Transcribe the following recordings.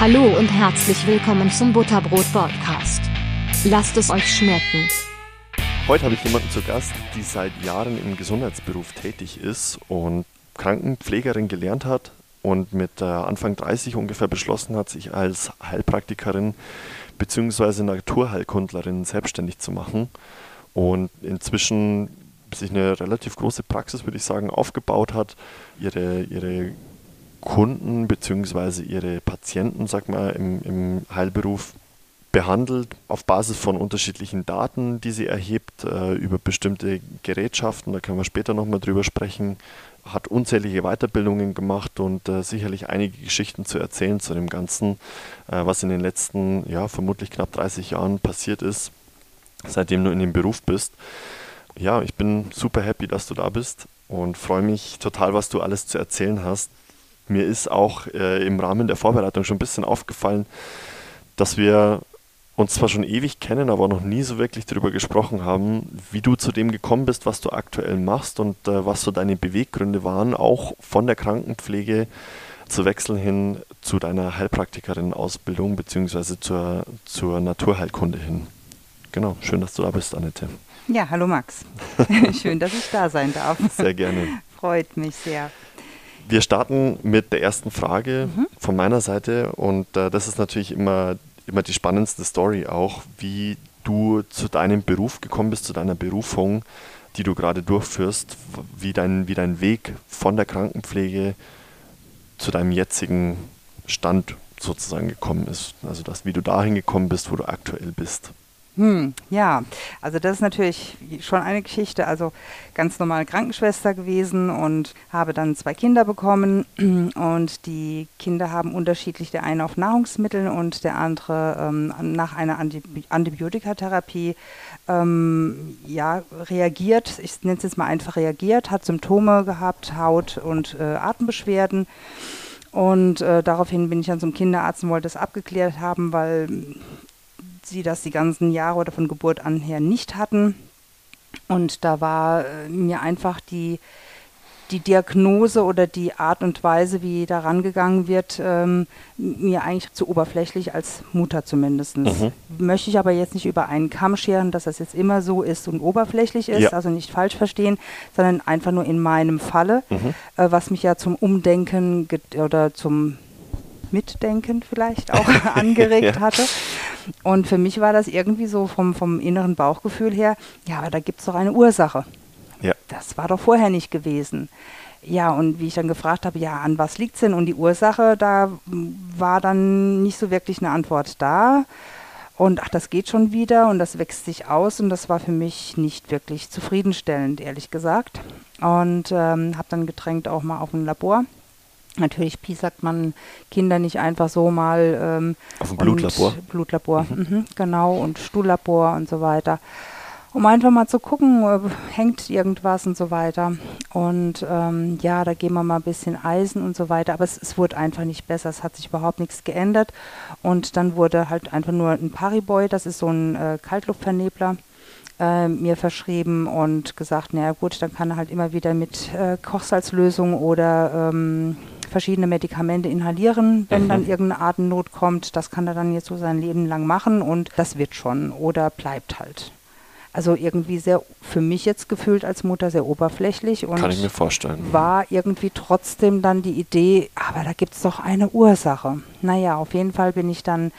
Hallo und herzlich willkommen zum Butterbrot Podcast. Lasst es euch schmecken. Heute habe ich jemanden zu Gast, die seit Jahren im Gesundheitsberuf tätig ist und Krankenpflegerin gelernt hat und mit äh, Anfang 30 ungefähr beschlossen hat, sich als Heilpraktikerin bzw. Naturheilkundlerin selbstständig zu machen und inzwischen sich eine relativ große Praxis, würde ich sagen, aufgebaut hat, ihre, ihre Kunden bzw. ihre Patienten, sag mal, im, im Heilberuf behandelt auf Basis von unterschiedlichen Daten, die sie erhebt, äh, über bestimmte Gerätschaften, da können wir später nochmal drüber sprechen, hat unzählige Weiterbildungen gemacht und äh, sicherlich einige Geschichten zu erzählen zu dem Ganzen, äh, was in den letzten, ja, vermutlich knapp 30 Jahren passiert ist, seitdem du in dem Beruf bist. Ja, ich bin super happy, dass du da bist und freue mich total, was du alles zu erzählen hast. Mir ist auch äh, im Rahmen der Vorbereitung schon ein bisschen aufgefallen, dass wir uns zwar schon ewig kennen, aber noch nie so wirklich darüber gesprochen haben, wie du zu dem gekommen bist, was du aktuell machst und äh, was so deine Beweggründe waren, auch von der Krankenpflege zu wechseln hin zu deiner Heilpraktikerin-Ausbildung beziehungsweise zur, zur Naturheilkunde hin. Genau, schön, dass du da bist, Annette. Ja, hallo Max. schön, dass ich da sein darf. Sehr gerne. Freut mich sehr. Wir starten mit der ersten Frage mhm. von meiner Seite und äh, das ist natürlich immer, immer die spannendste Story auch, wie du zu deinem Beruf gekommen bist, zu deiner Berufung, die du gerade durchführst, wie dein, wie dein Weg von der Krankenpflege zu deinem jetzigen Stand sozusagen gekommen ist. Also das, wie du dahin gekommen bist, wo du aktuell bist. Hm, ja, also das ist natürlich schon eine Geschichte. Also ganz normal Krankenschwester gewesen und habe dann zwei Kinder bekommen und die Kinder haben unterschiedlich, der eine auf Nahrungsmitteln und der andere ähm, nach einer Antibiotikatherapie ähm, ja, reagiert. Ich nenne es jetzt mal einfach reagiert, hat Symptome gehabt, Haut- und äh, Atembeschwerden. Und äh, daraufhin bin ich dann zum Kinderarzt und wollte das abgeklärt haben, weil sie das die ganzen Jahre oder von Geburt an her nicht hatten. Und da war äh, mir einfach die, die Diagnose oder die Art und Weise, wie da rangegangen wird, ähm, mir eigentlich zu oberflächlich als Mutter zumindest. Mhm. Möchte ich aber jetzt nicht über einen Kamm scheren, dass das jetzt immer so ist und oberflächlich ist, ja. also nicht falsch verstehen, sondern einfach nur in meinem Falle, mhm. äh, was mich ja zum Umdenken oder zum Mitdenken vielleicht auch angeregt ja. hatte. Und für mich war das irgendwie so vom, vom inneren Bauchgefühl her, ja, aber da gibt es doch eine Ursache. Ja. Das war doch vorher nicht gewesen. Ja, und wie ich dann gefragt habe, ja, an was liegt es denn? Und die Ursache, da war dann nicht so wirklich eine Antwort da. Und ach, das geht schon wieder und das wächst sich aus und das war für mich nicht wirklich zufriedenstellend, ehrlich gesagt. Und ähm, habe dann gedrängt auch mal auf ein Labor Natürlich piesackt man Kinder nicht einfach so mal. Ähm, Auf dem Blutlabor? Blutlabor, mhm. Mhm, genau, und Stuhllabor und so weiter. Um einfach mal zu gucken, äh, hängt irgendwas und so weiter. Und ähm, ja, da geben wir mal ein bisschen Eisen und so weiter. Aber es, es, wurde einfach nicht besser. Es hat sich überhaupt nichts geändert. Und dann wurde halt einfach nur ein Pariboy, das ist so ein äh, Kaltluftvernebler, äh, mir verschrieben und gesagt, naja gut, dann kann er halt immer wieder mit äh, Kochsalzlösung oder ähm, verschiedene Medikamente inhalieren, wenn mhm. dann irgendeine Atemnot kommt. Das kann er dann jetzt so sein Leben lang machen und das wird schon oder bleibt halt. Also irgendwie sehr, für mich jetzt gefühlt als Mutter sehr oberflächlich und kann ich mir vorstellen. War irgendwie trotzdem dann die Idee, aber da gibt es doch eine Ursache. Naja, auf jeden Fall bin ich dann,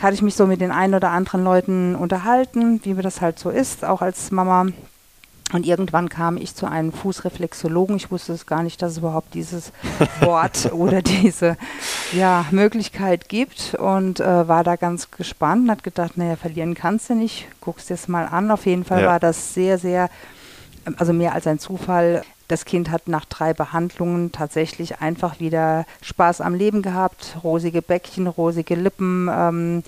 hatte ich mich so mit den ein oder anderen Leuten unterhalten, wie mir das halt so ist, auch als Mama und irgendwann kam ich zu einem Fußreflexologen. Ich wusste es gar nicht, dass es überhaupt dieses Wort oder diese ja, Möglichkeit gibt und äh, war da ganz gespannt und hat gedacht, naja, verlieren kannst du nicht, guckst dir es mal an. Auf jeden Fall ja. war das sehr, sehr, also mehr als ein Zufall. Das Kind hat nach drei Behandlungen tatsächlich einfach wieder Spaß am Leben gehabt, rosige Bäckchen, rosige Lippen. Ähm,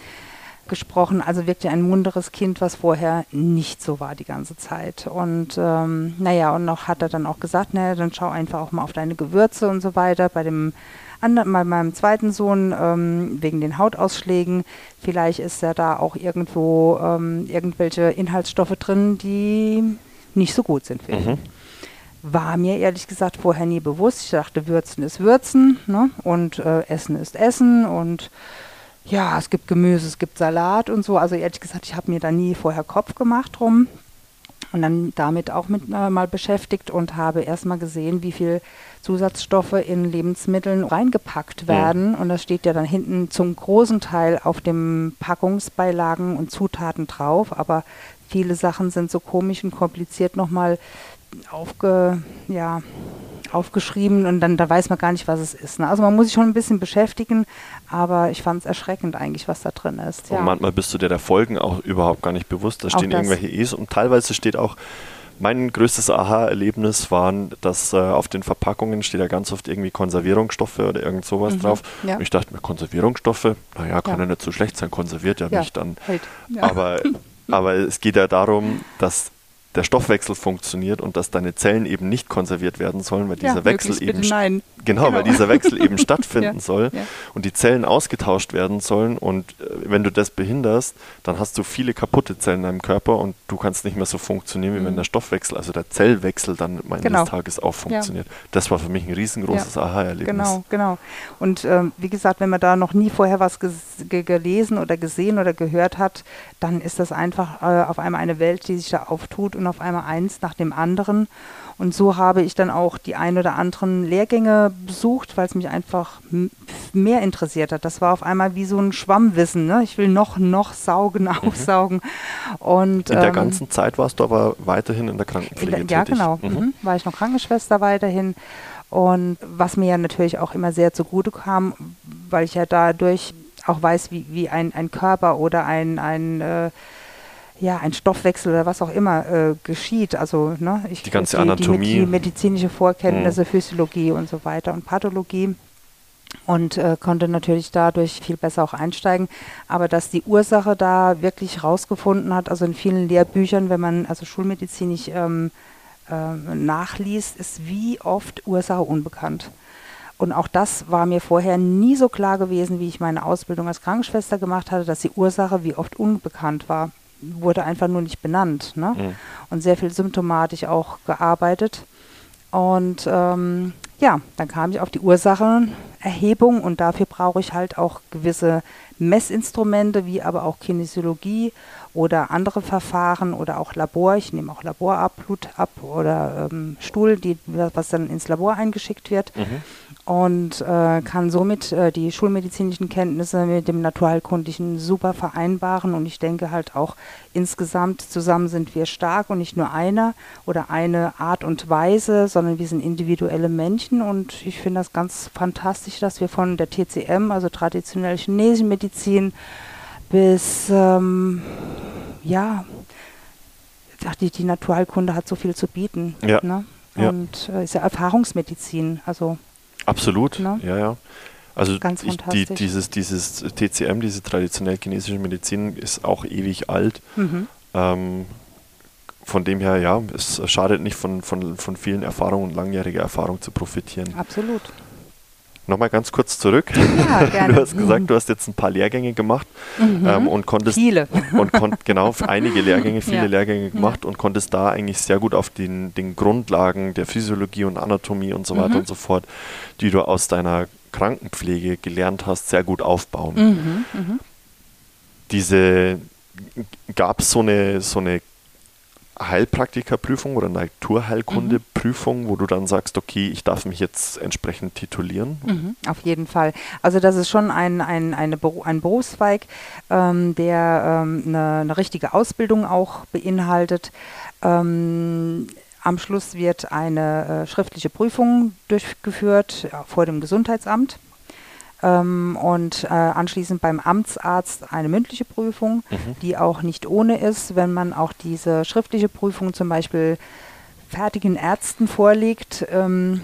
gesprochen, also wirklich ein munteres Kind, was vorher nicht so war die ganze Zeit. Und ähm, naja, und noch hat er dann auch gesagt, naja, dann schau einfach auch mal auf deine Gewürze und so weiter. Bei dem anderen, bei meinem zweiten Sohn, ähm, wegen den Hautausschlägen, vielleicht ist ja da auch irgendwo ähm, irgendwelche Inhaltsstoffe drin, die nicht so gut sind für ihn. Mhm. war mir ehrlich gesagt vorher nie bewusst. Ich dachte, Würzen ist Würzen ne? und äh, Essen ist Essen und ja, es gibt Gemüse, es gibt Salat und so. Also ehrlich gesagt, ich habe mir da nie vorher Kopf gemacht drum und dann damit auch mit äh, mal beschäftigt und habe erstmal gesehen, wie viel Zusatzstoffe in Lebensmitteln reingepackt werden. Mhm. Und das steht ja dann hinten zum großen Teil auf den Packungsbeilagen und Zutaten drauf. Aber viele Sachen sind so komisch und kompliziert nochmal aufge, ja, aufgeschrieben und dann da weiß man gar nicht, was es ist. Ne? Also man muss sich schon ein bisschen beschäftigen, aber ich fand es erschreckend eigentlich, was da drin ist. Ja. Und manchmal bist du dir der Folgen auch überhaupt gar nicht bewusst. Da stehen irgendwelche E's und teilweise steht auch mein größtes Aha-Erlebnis waren, dass äh, auf den Verpackungen steht ja ganz oft irgendwie Konservierungsstoffe oder irgend sowas mhm, drauf. Ja. Und ich dachte mir, Konservierungsstoffe, naja, kann ja. ja nicht so schlecht sein, konserviert ja, ja nicht dann. Halt. Aber, aber es geht ja darum, dass der Stoffwechsel funktioniert und dass deine Zellen eben nicht konserviert werden sollen, weil dieser ja, Wechsel eben genau, genau, weil dieser Wechsel eben stattfinden ja, soll ja. und die Zellen ausgetauscht werden sollen und äh, wenn du das behinderst, dann hast du viele kaputte Zellen in deinem Körper und du kannst nicht mehr so funktionieren, wie mhm. wenn der Stoffwechsel, also der Zellwechsel dann eines genau. Tages auch funktioniert. Das war für mich ein riesengroßes Aha-Erlebnis. Genau, genau. Und ähm, wie gesagt, wenn man da noch nie vorher was gelesen oder gesehen oder gehört hat, dann ist das einfach äh, auf einmal eine Welt, die sich da auftut und und auf einmal eins nach dem anderen. Und so habe ich dann auch die ein oder anderen Lehrgänge besucht, weil es mich einfach mehr interessiert hat. Das war auf einmal wie so ein Schwammwissen. Ne? Ich will noch, noch saugen, mhm. aufsaugen. Und, in der ähm, ganzen Zeit warst du aber weiterhin in der Krankenpflege in der, Ja, genau. Mhm. Mhm. War ich noch Krankenschwester weiterhin. Und was mir ja natürlich auch immer sehr zugute kam, weil ich ja dadurch auch weiß, wie, wie ein, ein Körper oder ein, ein äh, ja, ein Stoffwechsel oder was auch immer äh, geschieht. Also ne, ich, die ganze die, Anatomie. Die, medizinische Vorkenntnisse, mhm. Physiologie und so weiter und Pathologie und äh, konnte natürlich dadurch viel besser auch einsteigen. Aber dass die Ursache da wirklich rausgefunden hat, also in vielen Lehrbüchern, wenn man also schulmedizinisch ähm, äh, nachliest, ist wie oft Ursache unbekannt. Und auch das war mir vorher nie so klar gewesen, wie ich meine Ausbildung als Krankenschwester gemacht hatte, dass die Ursache wie oft unbekannt war wurde einfach nur nicht benannt. Ne? Mhm. Und sehr viel symptomatisch auch gearbeitet. Und ähm, ja, dann kam ich auf die Ursachenerhebung und dafür brauche ich halt auch gewisse Messinstrumente, wie aber auch Kinesiologie oder andere Verfahren oder auch Labor. Ich nehme auch Laborablut ab oder ähm, Stuhl, die, was dann ins Labor eingeschickt wird. Mhm und äh, kann somit äh, die schulmedizinischen Kenntnisse mit dem naturheilkundlichen super vereinbaren. Und ich denke halt auch insgesamt zusammen sind wir stark und nicht nur einer oder eine Art und Weise, sondern wir sind individuelle Menschen. Und ich finde das ganz fantastisch, dass wir von der TCM, also traditionelle chinesische Medizin, bis ähm, ja, die, die Naturheilkunde hat so viel zu bieten. Ja. Ne? Und äh, ist ja Erfahrungsmedizin. Also Absolut, ne? ja, ja. Also ich, die, dieses, dieses TCM, diese traditionell chinesische Medizin, ist auch ewig alt. Mhm. Ähm, von dem her, ja, es schadet nicht, von, von, von vielen Erfahrungen und langjähriger Erfahrung zu profitieren. Absolut. Nochmal ganz kurz zurück. Ja, gerne. Du hast gesagt, du hast jetzt ein paar Lehrgänge gemacht mhm. ähm, und konntest viele und kon genau einige Lehrgänge, viele ja. Lehrgänge gemacht ja. und konntest da eigentlich sehr gut auf den, den Grundlagen der Physiologie und Anatomie und so weiter mhm. und so fort, die du aus deiner Krankenpflege gelernt hast, sehr gut aufbauen. Mhm. mhm. Diese gab es so eine so eine Heilpraktikerprüfung oder Naturheilkundeprüfung, mhm. wo du dann sagst, okay, ich darf mich jetzt entsprechend titulieren? Mhm, auf jeden Fall. Also das ist schon ein, ein, eine, ein Berufszweig, ähm, der ähm, eine, eine, richtige Ausbildung auch beinhaltet. Ähm, am Schluss wird eine äh, schriftliche Prüfung durchgeführt ja, vor dem Gesundheitsamt ähm, und äh, anschließend beim Amtsarzt eine mündliche Prüfung, mhm. die auch nicht ohne ist, wenn man auch diese schriftliche Prüfung zum Beispiel fertigen Ärzten vorlegt. Ähm,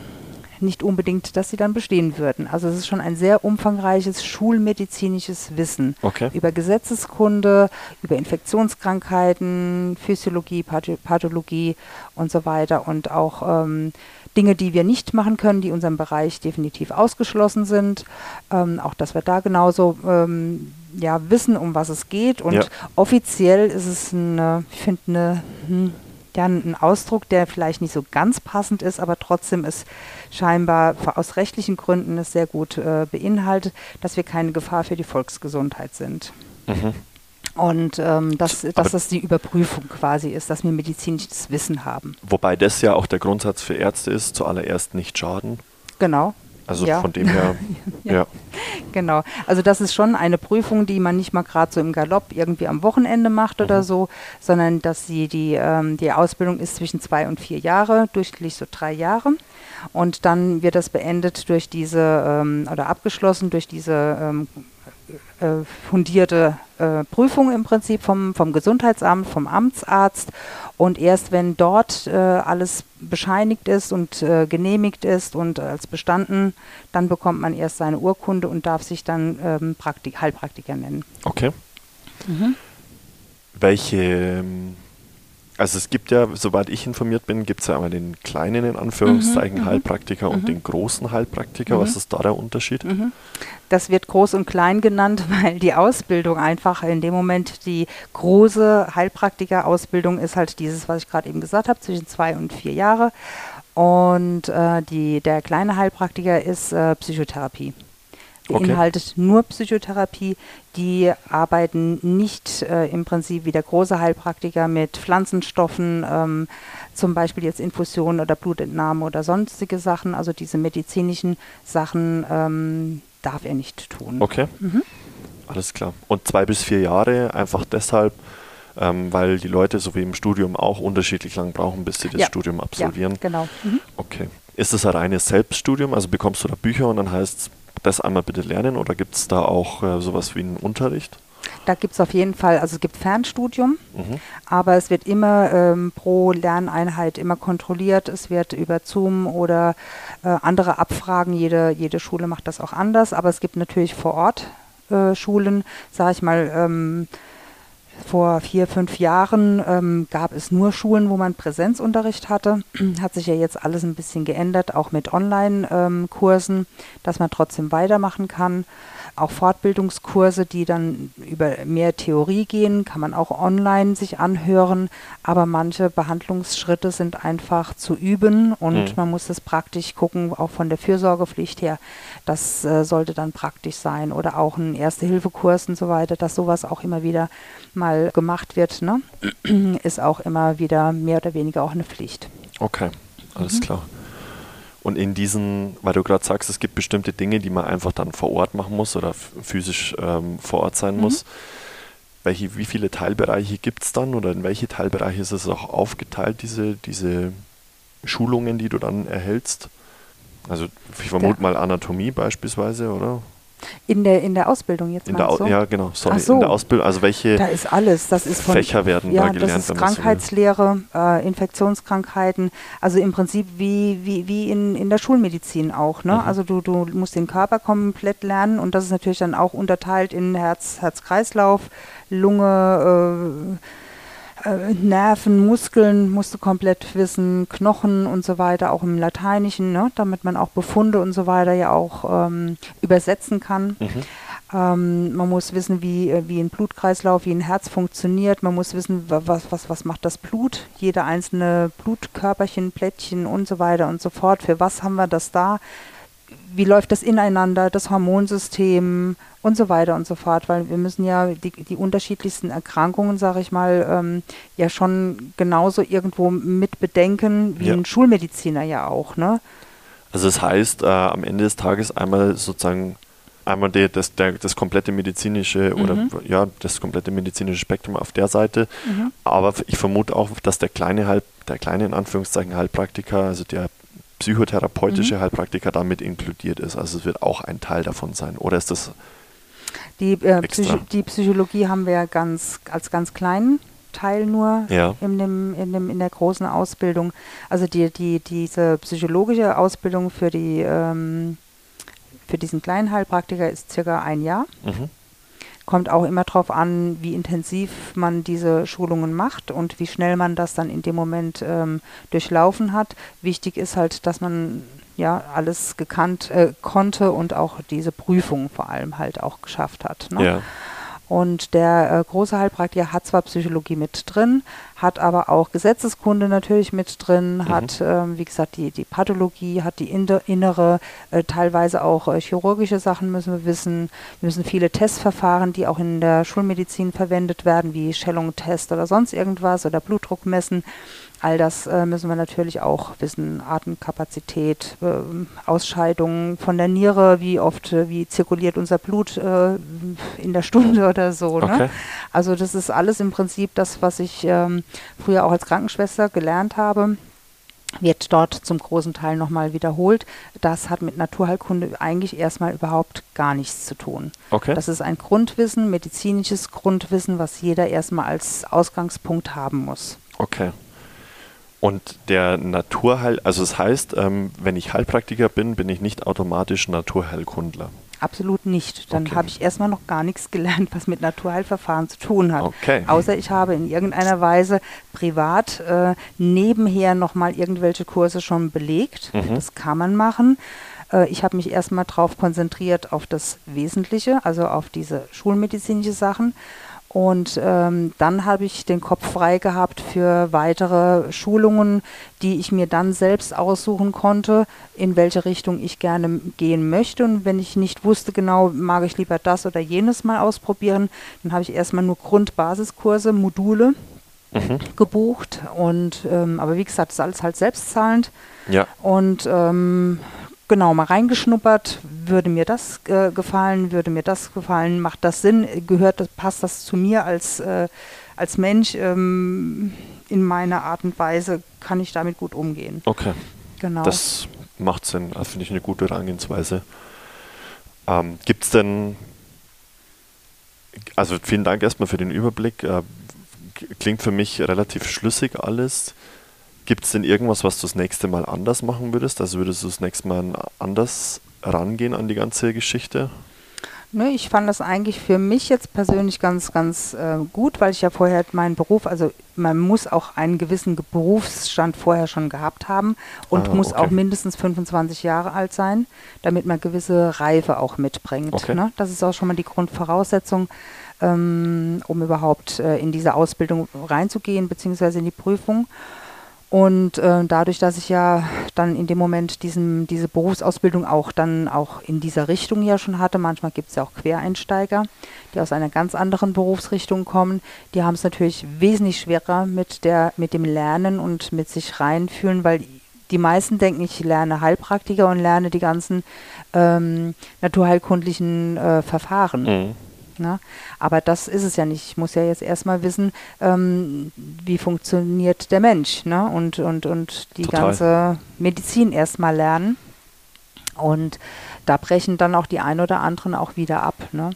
nicht unbedingt, dass sie dann bestehen würden. Also es ist schon ein sehr umfangreiches schulmedizinisches Wissen okay. über Gesetzeskunde, über Infektionskrankheiten, Physiologie, Pathologie und so weiter und auch ähm, Dinge, die wir nicht machen können, die in unserem Bereich definitiv ausgeschlossen sind. Ähm, auch, dass wir da genauso ähm, ja, wissen, um was es geht. Und ja. offiziell ist es eine, ich finde, eine hm, ja, ein Ausdruck, der vielleicht nicht so ganz passend ist, aber trotzdem ist scheinbar aus rechtlichen Gründen es sehr gut äh, beinhaltet, dass wir keine Gefahr für die Volksgesundheit sind. Mhm. Und ähm, dass, dass das die Überprüfung quasi ist, dass wir medizinisches Wissen haben. Wobei das ja auch der Grundsatz für Ärzte ist, zuallererst nicht schaden. Genau. Also ja. von dem her, ja. ja. Genau. Also das ist schon eine Prüfung, die man nicht mal gerade so im Galopp irgendwie am Wochenende macht mhm. oder so, sondern dass sie die, ähm, die Ausbildung ist zwischen zwei und vier Jahre, durchschnittlich so drei Jahre. Und dann wird das beendet durch diese ähm, oder abgeschlossen durch diese ähm, äh, fundierte äh, Prüfung im Prinzip vom, vom Gesundheitsamt, vom Amtsarzt. Und erst wenn dort äh, alles bescheinigt ist und äh, genehmigt ist und als bestanden, dann bekommt man erst seine Urkunde und darf sich dann ähm, Praktik Heilpraktiker nennen. Okay. Mhm. Welche ähm, also es gibt ja, soweit ich informiert bin, gibt es ja einmal den kleinen in Anführungszeichen mhm, mhm. Heilpraktiker und mhm. den großen Heilpraktiker. Was ist da der Unterschied? Das wird groß und klein genannt, weil die Ausbildung einfach in dem Moment die große Heilpraktiker-Ausbildung ist halt dieses, was ich gerade eben gesagt habe, zwischen zwei und vier Jahre. Und äh, die, der kleine Heilpraktiker ist äh, Psychotherapie beinhaltet okay. nur Psychotherapie. Die arbeiten nicht äh, im Prinzip wie der große Heilpraktiker mit Pflanzenstoffen, ähm, zum Beispiel jetzt Infusionen oder Blutentnahme oder sonstige Sachen. Also diese medizinischen Sachen ähm, darf er nicht tun. Okay. Mhm. Alles klar. Und zwei bis vier Jahre einfach deshalb, ähm, weil die Leute so wie im Studium auch unterschiedlich lang brauchen, bis sie das ja. Studium absolvieren. Ja, genau. Mhm. Okay. Ist das ein reines Selbststudium? Also bekommst du da Bücher und dann heißt es das einmal bitte lernen oder gibt es da auch äh, sowas wie einen Unterricht? Da gibt es auf jeden Fall, also es gibt Fernstudium, mhm. aber es wird immer ähm, pro Lerneinheit immer kontrolliert. Es wird über Zoom oder äh, andere Abfragen, jede, jede Schule macht das auch anders, aber es gibt natürlich vor Ort äh, Schulen, sage ich mal, ähm, vor vier, fünf Jahren ähm, gab es nur Schulen, wo man Präsenzunterricht hatte. Hat sich ja jetzt alles ein bisschen geändert, auch mit Online-Kursen, ähm, dass man trotzdem weitermachen kann auch Fortbildungskurse, die dann über mehr Theorie gehen, kann man auch online sich anhören, aber manche Behandlungsschritte sind einfach zu üben und mhm. man muss es praktisch gucken, auch von der Fürsorgepflicht her. Das äh, sollte dann praktisch sein oder auch ein Erste-Hilfe-Kurs und so weiter, dass sowas auch immer wieder mal gemacht wird, ne? ist auch immer wieder mehr oder weniger auch eine Pflicht. Okay, alles mhm. klar. Und in diesen, weil du gerade sagst, es gibt bestimmte Dinge, die man einfach dann vor Ort machen muss oder physisch ähm, vor Ort sein mhm. muss. Welche, wie viele Teilbereiche gibt es dann oder in welche Teilbereiche ist es auch aufgeteilt, diese, diese Schulungen, die du dann erhältst? Also ich vermute mal Anatomie beispielsweise, oder? In der, in der Ausbildung jetzt in der so? Ja, genau, sorry. So. In der Ausbildung, also welche da ist alles. Das ist von, Fächer werden ja, da gelernt? Das ist Krankheitslehre, äh, Infektionskrankheiten, also im Prinzip wie, wie, wie in, in der Schulmedizin auch. Ne? Mhm. Also du, du musst den Körper komplett lernen und das ist natürlich dann auch unterteilt in Herz, Herz-Kreislauf, Lunge, äh, äh, Nerven, Muskeln musst du komplett wissen, Knochen und so weiter, auch im Lateinischen, ne, damit man auch Befunde und so weiter ja auch ähm, übersetzen kann. Mhm. Ähm, man muss wissen, wie, äh, wie ein Blutkreislauf, wie ein Herz funktioniert. Man muss wissen, was, was, was macht das Blut, jede einzelne Blutkörperchen, Plättchen und so weiter und so fort. Für was haben wir das da? Wie läuft das ineinander, das Hormonsystem, und so weiter und so fort, weil wir müssen ja die, die unterschiedlichsten Erkrankungen, sage ich mal, ähm, ja schon genauso irgendwo mit bedenken, wie ja. ein Schulmediziner ja auch. Ne? Also das heißt, äh, am Ende des Tages einmal sozusagen einmal die, das, der, das komplette medizinische mhm. oder ja, das komplette medizinische Spektrum auf der Seite. Mhm. Aber ich vermute auch, dass der kleine Halb, der kleine in Anführungszeichen Heilpraktiker, also der psychotherapeutische mhm. Heilpraktiker damit inkludiert ist. Also es wird auch ein Teil davon sein. Oder ist das die, äh, Psycho die Psychologie haben wir ganz, als ganz kleinen Teil nur ja. in, dem, in, dem, in der großen Ausbildung. Also die, die, diese psychologische Ausbildung für, die, ähm, für diesen kleinen Heilpraktiker ist circa ein Jahr. Mhm. Kommt auch immer darauf an, wie intensiv man diese Schulungen macht und wie schnell man das dann in dem Moment ähm, durchlaufen hat. Wichtig ist halt, dass man ja alles gekannt äh, konnte und auch diese Prüfung vor allem halt auch geschafft hat. Ne? Ja. Und der äh, große Heilpraktiker hat zwar Psychologie mit drin, hat aber auch Gesetzeskunde natürlich mit drin, mhm. hat, ähm, wie gesagt, die, die Pathologie, hat die innere, äh, teilweise auch äh, chirurgische Sachen müssen wir wissen. Wir müssen viele Testverfahren, die auch in der Schulmedizin verwendet werden, wie Schellung-Test oder sonst irgendwas oder Blutdruck messen. All das äh, müssen wir natürlich auch wissen. Atemkapazität, äh, Ausscheidungen von der Niere, wie oft, äh, wie zirkuliert unser Blut äh, in der Stunde oder so. Ne? Okay. Also das ist alles im Prinzip das, was ich ähm, früher auch als Krankenschwester gelernt habe wird dort zum großen Teil nochmal wiederholt. Das hat mit Naturheilkunde eigentlich erstmal überhaupt gar nichts zu tun. Okay. Das ist ein Grundwissen, medizinisches Grundwissen, was jeder erstmal als Ausgangspunkt haben muss. Okay. Und der Naturheil, also es das heißt, ähm, wenn ich Heilpraktiker bin, bin ich nicht automatisch Naturheilkundler. Absolut nicht. Dann okay. habe ich erstmal noch gar nichts gelernt, was mit Naturheilverfahren zu tun hat. Okay. Außer ich habe in irgendeiner Weise privat äh, nebenher nochmal irgendwelche Kurse schon belegt. Mhm. Das kann man machen. Äh, ich habe mich erstmal darauf konzentriert auf das Wesentliche, also auf diese schulmedizinische Sachen und ähm, dann habe ich den Kopf frei gehabt für weitere Schulungen, die ich mir dann selbst aussuchen konnte, in welche Richtung ich gerne gehen möchte. Und wenn ich nicht wusste genau, mag ich lieber das oder jenes mal ausprobieren, dann habe ich erstmal nur Grundbasiskurse, Module mhm. gebucht. Und ähm, aber wie gesagt, das ist alles halt selbstzahlend. Ja. Und ähm, genau mal reingeschnuppert, würde mir das äh, gefallen, würde mir das gefallen, macht das Sinn, gehört das, passt das zu mir als, äh, als Mensch ähm, in meiner Art und Weise, kann ich damit gut umgehen. Okay. Genau. Das macht Sinn, das finde ich eine gute Herangehensweise. Ähm, Gibt es denn, also vielen Dank erstmal für den Überblick, äh, klingt für mich relativ schlüssig alles. Gibt es denn irgendwas, was du das nächste Mal anders machen würdest? Also würdest du das nächste Mal anders rangehen an die ganze Geschichte? Nö, ich fand das eigentlich für mich jetzt persönlich ganz, ganz äh, gut, weil ich ja vorher meinen Beruf, also man muss auch einen gewissen Berufsstand vorher schon gehabt haben und ah, muss okay. auch mindestens 25 Jahre alt sein, damit man gewisse Reife auch mitbringt. Okay. Ne? Das ist auch schon mal die Grundvoraussetzung, ähm, um überhaupt äh, in diese Ausbildung reinzugehen, beziehungsweise in die Prüfung. Und äh, dadurch, dass ich ja dann in dem Moment diesen, diese Berufsausbildung auch dann auch in dieser Richtung ja schon hatte, manchmal gibt es ja auch Quereinsteiger, die aus einer ganz anderen Berufsrichtung kommen, die haben es natürlich wesentlich schwerer mit, der, mit dem Lernen und mit sich reinfühlen, weil die meisten denken, ich lerne Heilpraktiker und lerne die ganzen ähm, naturheilkundlichen äh, Verfahren. Mhm. Ne? Aber das ist es ja nicht. Ich muss ja jetzt erstmal wissen, ähm, wie funktioniert der Mensch ne? und, und, und die Total. ganze Medizin erstmal lernen. Und da brechen dann auch die ein oder anderen auch wieder ab. Ne?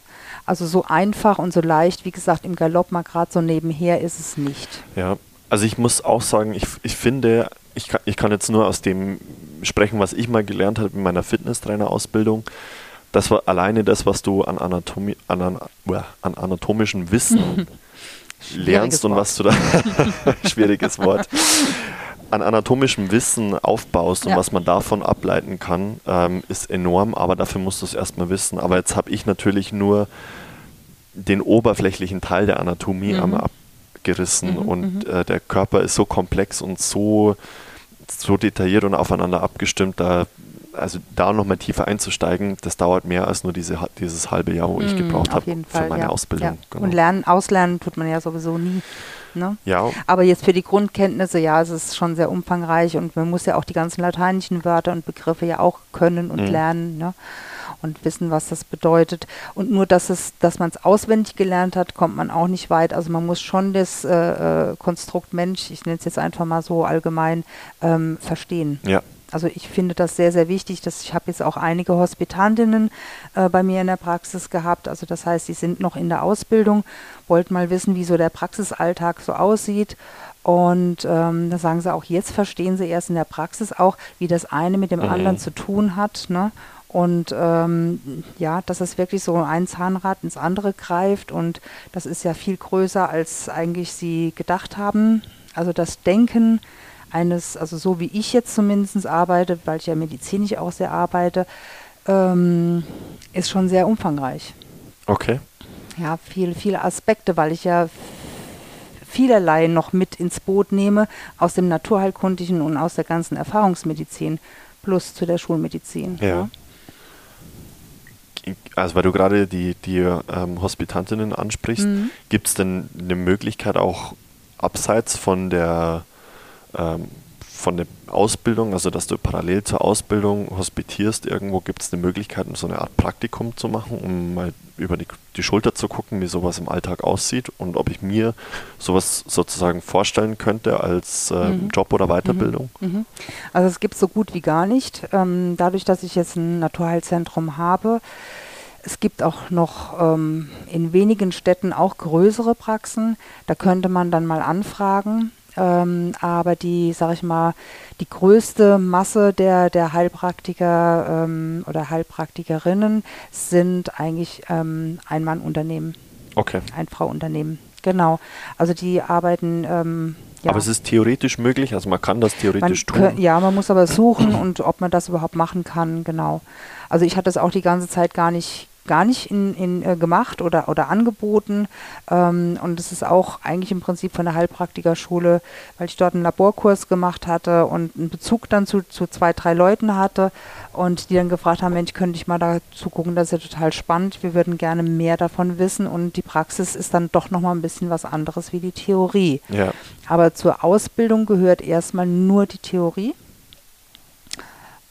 Also so einfach und so leicht, wie gesagt, im Galopp mal gerade so nebenher ist es nicht. Ja, also ich muss auch sagen, ich, ich finde, ich kann, ich kann jetzt nur aus dem sprechen, was ich mal gelernt habe in meiner Fitnesstrainer-Ausbildung das war alleine das, was du an, Anatomie, an, an, an anatomischem Wissen lernst und was du da, schwieriges Wort, an anatomischem Wissen aufbaust und ja. was man davon ableiten kann, ähm, ist enorm, aber dafür musst du es erstmal wissen. Aber jetzt habe ich natürlich nur den oberflächlichen Teil der Anatomie mhm. einmal abgerissen mhm, und mhm. äh, der Körper ist so komplex und so, so detailliert und aufeinander abgestimmt, da also da nochmal tiefer einzusteigen, das dauert mehr als nur diese, dieses halbe Jahr, wo ich mm, gebraucht habe für Fall, meine ja. Ausbildung. Ja. Genau. Und lernen, auslernen tut man ja sowieso nie. Ne? Ja. Aber jetzt für die Grundkenntnisse, ja, es ist schon sehr umfangreich und man muss ja auch die ganzen lateinischen Wörter und Begriffe ja auch können und mm. lernen. Ne? und wissen, was das bedeutet. Und nur, dass es, dass man es auswendig gelernt hat, kommt man auch nicht weit. Also man muss schon das äh, äh Konstrukt Mensch, ich nenne es jetzt einfach mal so allgemein, ähm, verstehen. Ja, also ich finde das sehr, sehr wichtig. Dass ich habe jetzt auch einige Hospitantinnen äh, bei mir in der Praxis gehabt. Also das heißt, die sind noch in der Ausbildung, wollten mal wissen, wie so der Praxisalltag so aussieht. Und ähm, da sagen sie auch, jetzt verstehen sie erst in der Praxis auch, wie das eine mit dem mhm. anderen zu tun hat. Ne? Und ähm, ja, dass es wirklich so ein Zahnrad ins andere greift und das ist ja viel größer, als eigentlich sie gedacht haben. Also das Denken eines, also so wie ich jetzt zumindest arbeite, weil ich ja medizinisch auch sehr arbeite, ähm, ist schon sehr umfangreich. Okay. ja, viele, viele Aspekte, weil ich ja vielerlei noch mit ins Boot nehme aus dem Naturheilkundlichen und aus der ganzen Erfahrungsmedizin plus zu der Schulmedizin. Ja. ja. Also weil du gerade die, die ähm, Hospitantinnen ansprichst, mhm. gibt es denn eine Möglichkeit auch abseits von der ähm, von der Ausbildung, also dass du parallel zur Ausbildung hospitierst, irgendwo gibt es eine Möglichkeit, so eine Art Praktikum zu machen, um mal über die, die, Schulter zu gucken, wie sowas im Alltag aussieht und ob ich mir sowas sozusagen vorstellen könnte als äh, mhm. Job oder Weiterbildung. Mhm. mhm. Also es gibt so gut wie gar nicht. Ähm, dadurch, dass ich jetzt ein Naturheilzentrum habe, es gibt auch noch ähm, in wenigen Städten auch größere Praxen. Da könnte man dann mal anfragen. Ähm, aber die, sag ich mal, die größte Masse der, der Heilpraktiker ähm, oder Heilpraktikerinnen sind eigentlich ähm, Ein-Mann-Unternehmen. Okay. Ein-Frau-Unternehmen. Genau. Also die arbeiten. Ähm, ja. Aber es ist theoretisch möglich, also man kann das theoretisch man tun. Ja, man muss aber suchen und ob man das überhaupt machen kann, genau. Also ich hatte es auch die ganze Zeit gar nicht gar nicht in, in, äh, gemacht oder, oder angeboten. Ähm, und es ist auch eigentlich im Prinzip von der Heilpraktikerschule, weil ich dort einen Laborkurs gemacht hatte und einen Bezug dann zu, zu zwei, drei Leuten hatte und die dann gefragt haben, Mensch, könnte ich mal dazu gucken, das ist ja total spannend, wir würden gerne mehr davon wissen und die Praxis ist dann doch nochmal ein bisschen was anderes wie die Theorie. Ja. Aber zur Ausbildung gehört erstmal nur die Theorie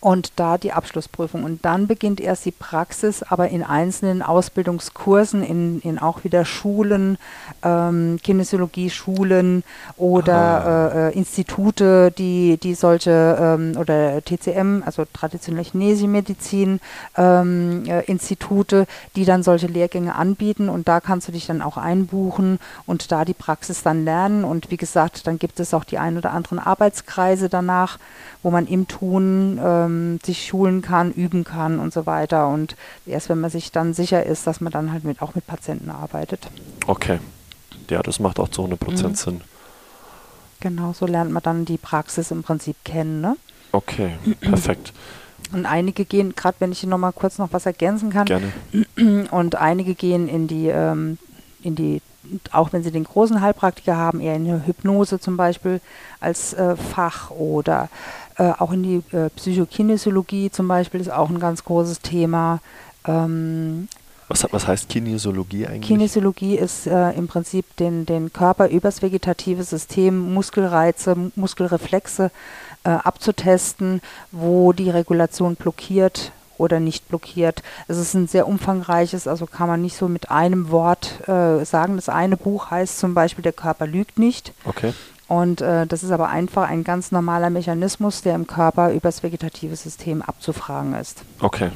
und da die Abschlussprüfung. Und dann beginnt erst die Praxis, aber in einzelnen Ausbildungskursen, in, in auch wieder Schulen, ähm, Kinesiologie-Schulen oder äh, äh, Institute, die, die solche, ähm, oder TCM, also traditionelle chinesische Medizin, ähm, äh, Institute, die dann solche Lehrgänge anbieten. Und da kannst du dich dann auch einbuchen und da die Praxis dann lernen. Und wie gesagt, dann gibt es auch die ein oder anderen Arbeitskreise danach, wo man im Tun ähm, sich schulen kann, üben kann und so weiter. Und erst wenn man sich dann sicher ist, dass man dann halt mit, auch mit Patienten arbeitet. Okay. Ja, das macht auch zu 100 Prozent mhm. Sinn. Genau, so lernt man dann die Praxis im Prinzip kennen. Ne? Okay, perfekt. Und einige gehen, gerade wenn ich noch mal kurz noch was ergänzen kann, Gerne. und einige gehen in die, ähm, in die, auch wenn sie den großen Heilpraktiker haben, eher in der Hypnose zum Beispiel als äh, Fach oder äh, auch in die äh, Psychokinesiologie zum Beispiel ist auch ein ganz großes Thema. Ähm, was, was, heißt Kinesiologie eigentlich? Kinesiologie ist äh, im Prinzip den, den Körper übers vegetative System, Muskelreize, Muskelreflexe äh, abzutesten, wo die Regulation blockiert oder nicht blockiert. Es ist ein sehr umfangreiches, also kann man nicht so mit einem Wort äh, sagen. Das eine Buch heißt zum Beispiel Der Körper lügt nicht. Okay. Und äh, das ist aber einfach ein ganz normaler Mechanismus, der im Körper übers vegetative System abzufragen ist. Okay,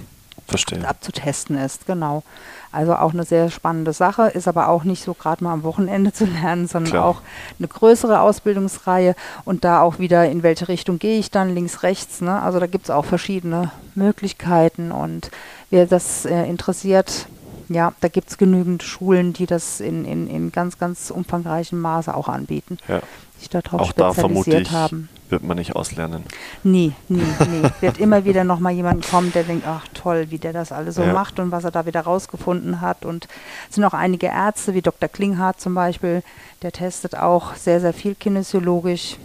verstehe. Abzutesten ist, genau. Also auch eine sehr spannende Sache, ist aber auch nicht so gerade mal am Wochenende zu lernen, sondern Klar. auch eine größere Ausbildungsreihe und da auch wieder, in welche Richtung gehe ich dann, links, rechts. Ne? Also da gibt es auch verschiedene Möglichkeiten und wer das äh, interessiert, ja, da gibt es genügend Schulen, die das in, in, in ganz, ganz umfangreichem Maße auch anbieten. Ja. Sich darauf auch da vermute ich, haben. wird man nicht auslernen. Nie, nie, nie. wird immer wieder nochmal jemand kommen, der denkt, ach toll, wie der das alles so ja. macht und was er da wieder rausgefunden hat. Und es sind auch einige Ärzte, wie Dr. Klinghardt zum Beispiel, der testet auch sehr, sehr viel kinesiologisch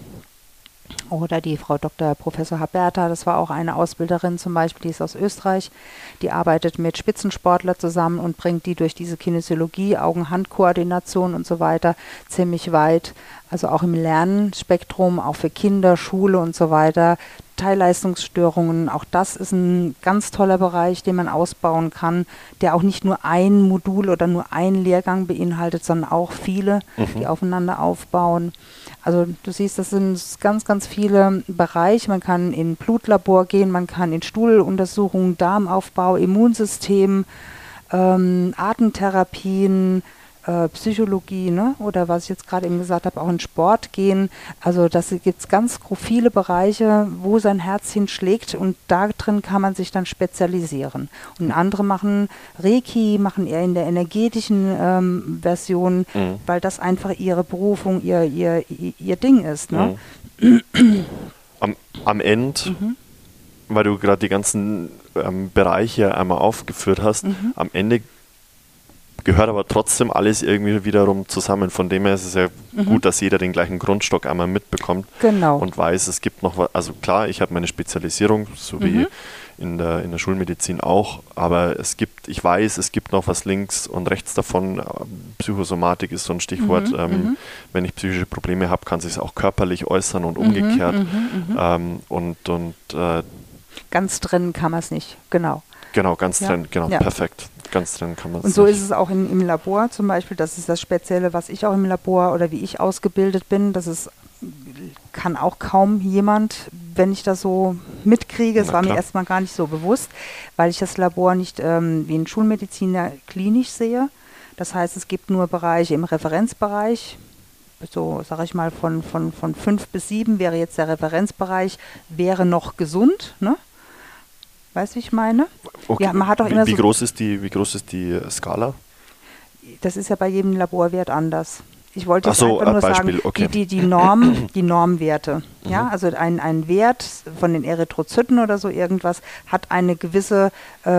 oder die Frau Dr. Professor Haberta, das war auch eine Ausbilderin zum Beispiel, die ist aus Österreich, die arbeitet mit Spitzensportler zusammen und bringt die durch diese Kinesiologie, Augen-Hand-Koordination und so weiter ziemlich weit. Also auch im Lernspektrum, auch für Kinder, Schule und so weiter. Teilleistungsstörungen, auch das ist ein ganz toller Bereich, den man ausbauen kann, der auch nicht nur ein Modul oder nur einen Lehrgang beinhaltet, sondern auch viele, mhm. die aufeinander aufbauen. Also du siehst, das sind ganz, ganz viele Bereiche. Man kann in Blutlabor gehen, man kann in Stuhluntersuchungen, Darmaufbau, Immunsystem, ähm, Atemtherapien, äh, Psychologie, ne? oder was ich jetzt gerade eben gesagt habe, auch in Sport gehen. Also das gibt ganz viele Bereiche, wo sein Herz hinschlägt und da drin kann man sich dann spezialisieren. Und andere machen Reiki, machen eher in der energetischen ähm, Version, mhm. weil das einfach ihre Berufung, ihr, ihr, ihr Ding ist. Ne? Mhm. Am, am Ende, mhm. weil du gerade die ganzen ähm, Bereiche einmal aufgeführt hast, mhm. am Ende gehört aber trotzdem alles irgendwie wiederum zusammen. Von dem her ist es ja mhm. gut, dass jeder den gleichen Grundstock einmal mitbekommt genau. und weiß, es gibt noch was. Also klar, ich habe meine Spezialisierung, so mhm. wie in der, in der Schulmedizin auch, aber es gibt, ich weiß, es gibt noch was links und rechts davon. Psychosomatik ist so ein Stichwort. Mhm, ähm, mhm. wenn ich psychische Probleme habe, kann sich auch körperlich äußern und mhm, umgekehrt. Mhm, ähm, und und äh, ganz trennen kann man es nicht, genau. Genau, ganz ja. trennen, genau, ja. perfekt. Ganz trennen kann man es Und so nicht. ist es auch in, im Labor zum Beispiel, das ist das Spezielle, was ich auch im Labor oder wie ich ausgebildet bin, das ist kann auch kaum jemand, wenn ich das so mitkriege. Es war mir erstmal gar nicht so bewusst, weil ich das Labor nicht ähm, wie ein Schulmediziner klinisch sehe. Das heißt, es gibt nur Bereiche im Referenzbereich. So, sage ich mal, von, von, von fünf bis sieben wäre jetzt der Referenzbereich, wäre noch gesund. Ne? Weißt du, wie ich meine? Okay. Ja, man hat auch wie, immer wie, so groß ist die, wie groß ist die Skala? Das ist ja bei jedem Laborwert anders. Ich wollte jetzt so, einfach nur Beispiel, sagen, okay. die, die, die, Norm, die Normwerte. Mhm. Ja, also ein, ein Wert von den Erythrozyten oder so irgendwas hat eine gewisse äh,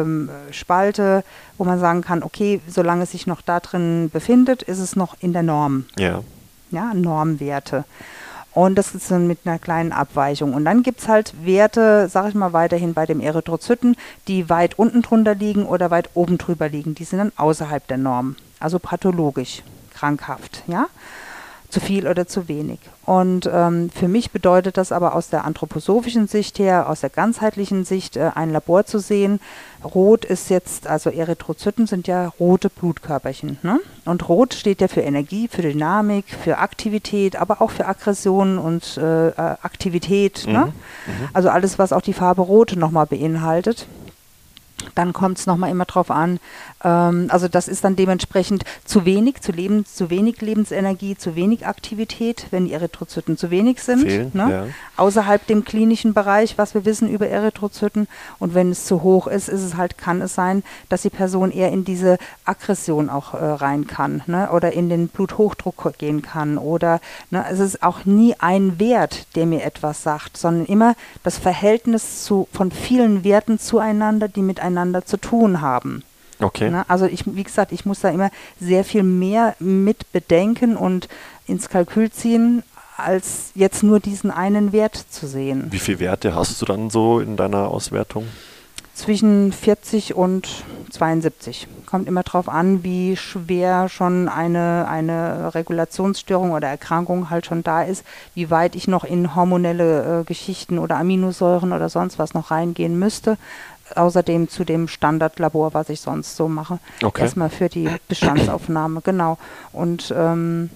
ähm, Spalte, wo man sagen kann, okay, solange es sich noch da drin befindet, ist es noch in der Norm. Ja. Ja, Normwerte. Und das ist dann mit einer kleinen Abweichung. Und dann gibt es halt Werte, sage ich mal weiterhin bei dem Erythrozyten, die weit unten drunter liegen oder weit oben drüber liegen. Die sind dann außerhalb der Norm, also pathologisch krankhaft, ja, zu viel oder zu wenig. Und ähm, für mich bedeutet das aber aus der anthroposophischen Sicht her, aus der ganzheitlichen Sicht, äh, ein Labor zu sehen. Rot ist jetzt, also Erythrozyten sind ja rote Blutkörperchen. Ne? Und Rot steht ja für Energie, für Dynamik, für Aktivität, aber auch für Aggression und äh, äh Aktivität. Ne? Mhm. Ne? Mhm. Also alles, was auch die Farbe Rot nochmal beinhaltet. Dann kommt es nochmal immer drauf an. Ähm, also das ist dann dementsprechend zu wenig, zu, Leben, zu wenig Lebensenergie, zu wenig Aktivität, wenn die Erythrozyten zu wenig sind. Fehlen, ne? ja. Außerhalb dem klinischen Bereich, was wir wissen über Erythrozyten. Und wenn es zu hoch ist, ist es halt, kann es sein, dass die Person eher in diese Aggression auch äh, rein kann ne? oder in den Bluthochdruck gehen kann. Oder ne? es ist auch nie ein Wert, der mir etwas sagt, sondern immer das Verhältnis zu, von vielen Werten zueinander, die miteinander miteinander zu tun haben. Okay. Ne? Also ich, wie gesagt, ich muss da immer sehr viel mehr mit bedenken und ins Kalkül ziehen, als jetzt nur diesen einen Wert zu sehen. Wie viele Werte hast du dann so in deiner Auswertung? Zwischen 40 und 72. Kommt immer darauf an, wie schwer schon eine, eine Regulationsstörung oder Erkrankung halt schon da ist, wie weit ich noch in hormonelle äh, Geschichten oder Aminosäuren oder sonst was noch reingehen müsste außerdem zu dem Standardlabor, was ich sonst so mache. Okay. Erstmal für die Bestandsaufnahme, genau. Und ähm,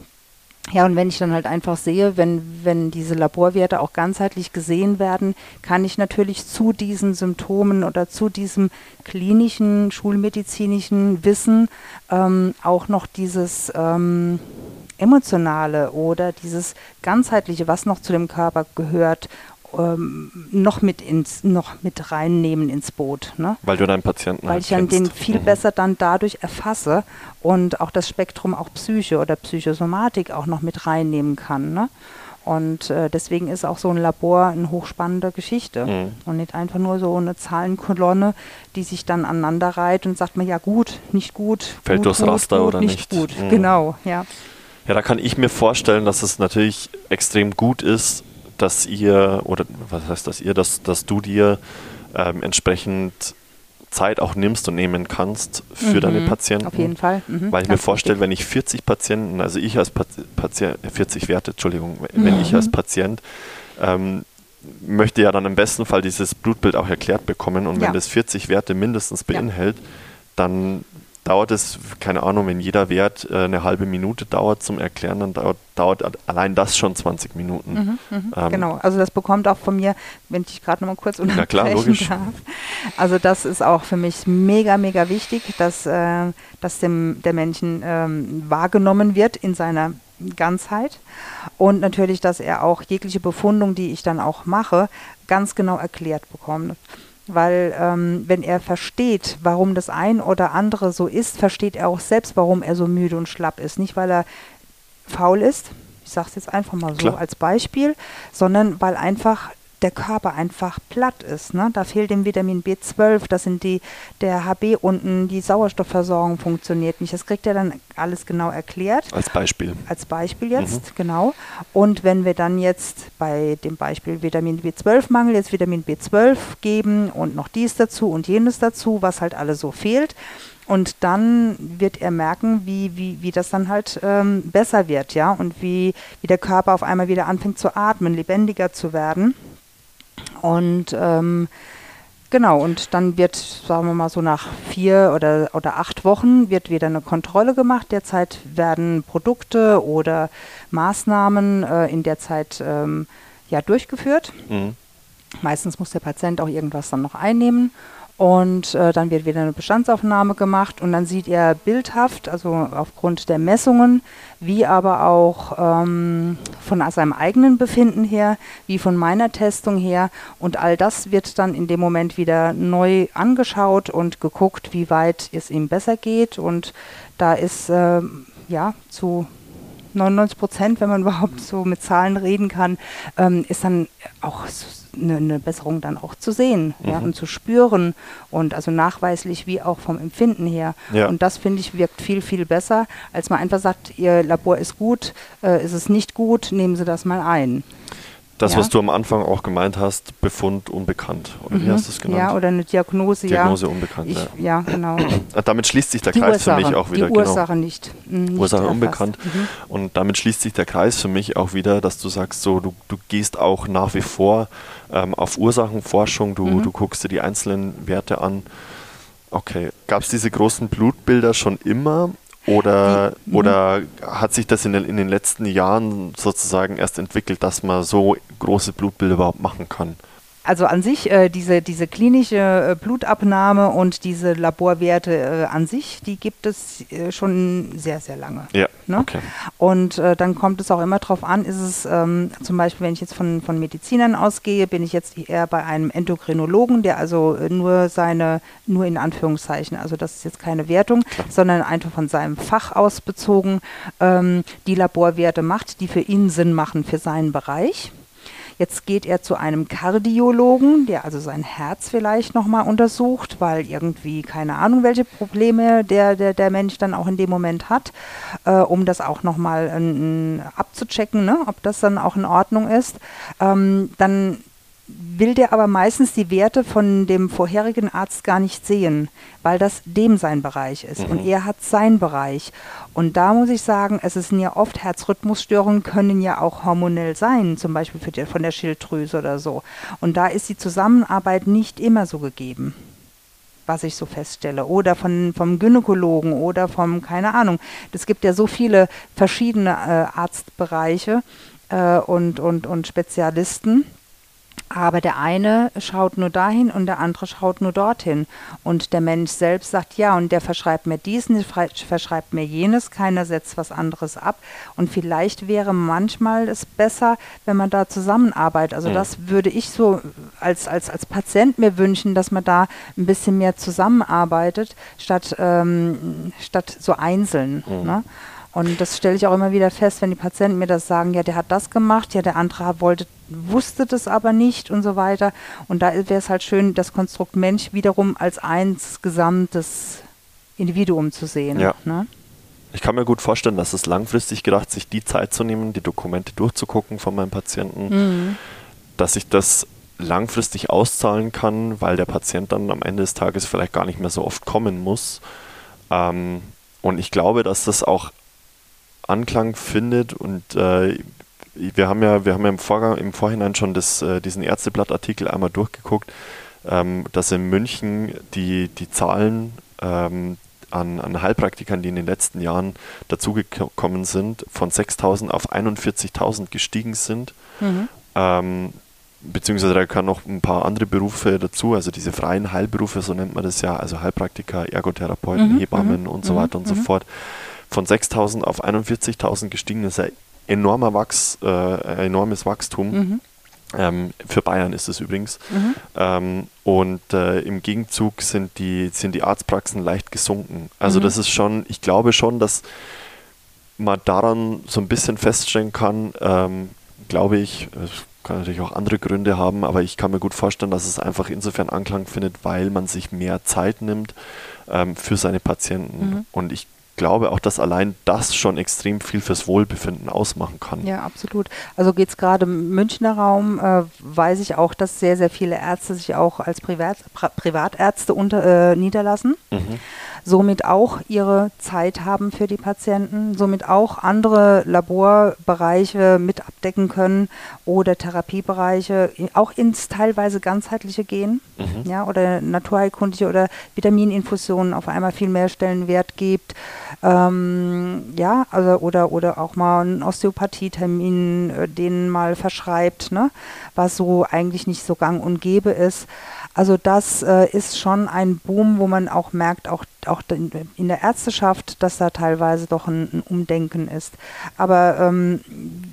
ja, und wenn ich dann halt einfach sehe, wenn, wenn diese Laborwerte auch ganzheitlich gesehen werden, kann ich natürlich zu diesen Symptomen oder zu diesem klinischen, schulmedizinischen Wissen ähm, auch noch dieses ähm, emotionale oder dieses ganzheitliche, was noch zu dem Körper gehört ähm, noch mit ins noch mit reinnehmen ins Boot. Ne? Weil du deinen Patienten Weil ich dann den viel mhm. besser dann dadurch erfasse und auch das Spektrum auch Psyche oder Psychosomatik auch noch mit reinnehmen kann. Ne? Und äh, deswegen ist auch so ein Labor eine hochspannende Geschichte mhm. und nicht einfach nur so eine Zahlenkolonne, die sich dann aneinander reiht und sagt man ja gut, nicht gut, fällt gut, durchs gut, Raster gut, oder nicht, nicht. gut. Mhm. Genau, ja. Ja, da kann ich mir vorstellen, dass es natürlich extrem gut ist, dass ihr, oder was heißt das ihr, dass, dass du dir ähm, entsprechend Zeit auch nimmst und nehmen kannst für mhm, deine Patienten. Auf jeden Fall. Mhm, weil ich mir vorstelle, wenn ich 40 Patienten, also ich als Patient, 40 Werte, Entschuldigung, wenn mhm. ich als Patient ähm, möchte ja dann im besten Fall dieses Blutbild auch erklärt bekommen und wenn das 40 Werte mindestens beinhält, ja. dann dauert es, keine Ahnung, wenn jeder Wert äh, eine halbe Minute dauert zum Erklären, dann dauert, dauert allein das schon 20 Minuten. Mhm, mhm, ähm, genau, also das bekommt auch von mir, wenn ich gerade noch mal kurz unterbrechen klar, logisch. darf. Also das ist auch für mich mega, mega wichtig, dass, äh, dass dem, der Menschen ähm, wahrgenommen wird in seiner Ganzheit und natürlich, dass er auch jegliche Befundung, die ich dann auch mache, ganz genau erklärt bekommt. Weil ähm, wenn er versteht, warum das ein oder andere so ist, versteht er auch selbst, warum er so müde und schlapp ist. Nicht, weil er faul ist, ich sage es jetzt einfach mal so Klar. als Beispiel, sondern weil einfach der Körper einfach platt ist. Ne? Da fehlt dem Vitamin B12, das sind die, der HB unten, die Sauerstoffversorgung funktioniert nicht. Das kriegt er dann alles genau erklärt. Als Beispiel. Als Beispiel jetzt, mhm. genau. Und wenn wir dann jetzt bei dem Beispiel Vitamin B12-Mangel jetzt Vitamin B12 geben und noch dies dazu und jenes dazu, was halt alles so fehlt, und dann wird er merken, wie, wie, wie das dann halt ähm, besser wird, ja, und wie, wie der Körper auf einmal wieder anfängt zu atmen, lebendiger zu werden. Und ähm, genau, und dann wird, sagen wir mal so nach vier oder, oder acht Wochen, wird wieder eine Kontrolle gemacht. Derzeit werden Produkte oder Maßnahmen äh, in der Zeit ähm, ja, durchgeführt. Mhm. Meistens muss der Patient auch irgendwas dann noch einnehmen. Und äh, dann wird wieder eine Bestandsaufnahme gemacht und dann sieht er bildhaft, also aufgrund der Messungen, wie aber auch ähm, von seinem eigenen Befinden her, wie von meiner Testung her. Und all das wird dann in dem Moment wieder neu angeschaut und geguckt, wie weit es ihm besser geht. Und da ist äh, ja zu 99 Prozent, wenn man überhaupt so mit Zahlen reden kann, ähm, ist dann auch eine, eine, Besserung dann auch zu sehen mhm. ja, und zu spüren und also nachweislich wie auch vom Empfinden her. Ja. Und das finde ich wirkt viel, viel besser, als man einfach sagt, Ihr Labor ist gut, äh, ist es nicht gut, nehmen Sie das mal ein. Das, ja. was du am Anfang auch gemeint hast, Befund unbekannt, oder mhm. wie hast du es genannt? Ja, oder eine Diagnose, Diagnose ja. unbekannt, ich, ja. genau. Damit schließt sich der die Kreis Ursache, für mich auch wieder. Die Ursache genau. nicht. Mhm, nicht Ursache unbekannt. Mhm. Und damit schließt sich der Kreis für mich auch wieder, dass du sagst, so, du, du gehst auch nach wie vor ähm, auf Ursachenforschung, du, mhm. du guckst dir die einzelnen Werte an. Okay, gab es diese großen Blutbilder schon immer oder, mhm. oder hat sich das in den, in den letzten Jahren sozusagen erst entwickelt, dass man so große Blutbilder überhaupt machen kann? Also an sich, äh, diese, diese klinische äh, Blutabnahme und diese Laborwerte äh, an sich, die gibt es äh, schon sehr, sehr lange. Ja. Ne? Okay. Und äh, dann kommt es auch immer darauf an, ist es ähm, zum Beispiel, wenn ich jetzt von, von Medizinern ausgehe, bin ich jetzt eher bei einem Endokrinologen, der also äh, nur seine, nur in Anführungszeichen, also das ist jetzt keine Wertung, Klar. sondern einfach von seinem Fach aus bezogen, ähm, die Laborwerte macht, die für ihn Sinn machen für seinen Bereich. Jetzt geht er zu einem Kardiologen, der also sein Herz vielleicht nochmal untersucht, weil irgendwie keine Ahnung, welche Probleme der, der, der Mensch dann auch in dem Moment hat, äh, um das auch nochmal äh, abzuchecken, ne, ob das dann auch in Ordnung ist. Ähm, dann will der aber meistens die Werte von dem vorherigen Arzt gar nicht sehen, weil das dem sein Bereich ist mhm. und er hat seinen Bereich. Und da muss ich sagen, es sind ja oft Herzrhythmusstörungen, können ja auch hormonell sein, zum Beispiel die, von der Schilddrüse oder so. Und da ist die Zusammenarbeit nicht immer so gegeben was ich so feststelle. Oder von, vom Gynäkologen oder vom, keine Ahnung. Es gibt ja so viele verschiedene äh, Arztbereiche äh, und, und, und Spezialisten. Aber der eine schaut nur dahin und der andere schaut nur dorthin. Und der Mensch selbst sagt ja, und der verschreibt mir diesen, der verschreibt mir jenes, keiner setzt was anderes ab. Und vielleicht wäre manchmal es besser, wenn man da zusammenarbeitet. Also mhm. das würde ich so als, als, als Patient mir wünschen, dass man da ein bisschen mehr zusammenarbeitet, statt, ähm, statt so einzeln. Mhm. Ne? Und das stelle ich auch immer wieder fest, wenn die Patienten mir das sagen, ja, der hat das gemacht, ja, der andere wollte, wusste das aber nicht und so weiter. Und da wäre es halt schön, das Konstrukt Mensch wiederum als eins gesamtes Individuum zu sehen. Ja. Ne? Ich kann mir gut vorstellen, dass es langfristig gedacht, sich die Zeit zu nehmen, die Dokumente durchzugucken von meinem Patienten, mhm. dass ich das langfristig auszahlen kann, weil der Patient dann am Ende des Tages vielleicht gar nicht mehr so oft kommen muss. Ähm, und ich glaube, dass das auch Anklang findet und äh, wir haben ja, wir haben ja im, Vorgang, im Vorhinein schon das, äh, diesen Ärzteblattartikel einmal durchgeguckt, ähm, dass in München die, die Zahlen ähm, an, an Heilpraktikern, die in den letzten Jahren dazugekommen sind, von 6.000 auf 41.000 gestiegen sind. Mhm. Ähm, beziehungsweise da gehören noch ein paar andere Berufe dazu, also diese freien Heilberufe, so nennt man das ja, also Heilpraktiker, Ergotherapeuten, mhm. Hebammen mhm. und so weiter und so mhm. fort von 6.000 auf 41.000 gestiegen. Das ist ein enormer Wachs, äh, enormes Wachstum. Mhm. Ähm, für Bayern ist es übrigens. Mhm. Ähm, und äh, im Gegenzug sind die, sind die Arztpraxen leicht gesunken. Also mhm. das ist schon, ich glaube schon, dass man daran so ein bisschen feststellen kann, ähm, glaube ich, kann natürlich auch andere Gründe haben, aber ich kann mir gut vorstellen, dass es einfach insofern Anklang findet, weil man sich mehr Zeit nimmt ähm, für seine Patienten. Mhm. Und ich glaube auch, dass allein das schon extrem viel fürs Wohlbefinden ausmachen kann. Ja, absolut. Also geht es gerade im Münchner Raum, äh, weiß ich auch, dass sehr, sehr viele Ärzte sich auch als Privat, Privatärzte unter, äh, niederlassen. Mhm somit auch ihre Zeit haben für die Patienten, somit auch andere Laborbereiche mit abdecken können oder Therapiebereiche, auch ins teilweise ganzheitliche gehen, mhm. ja, oder naturheilkundliche oder Vitamininfusionen auf einmal viel mehr Stellenwert gibt, ähm, ja, also oder oder auch mal einen Osteopathietermin äh, denen mal verschreibt, ne, was so eigentlich nicht so gang und gäbe ist. Also das äh, ist schon ein Boom, wo man auch merkt, auch, auch in der Ärzteschaft, dass da teilweise doch ein, ein Umdenken ist. Aber ähm,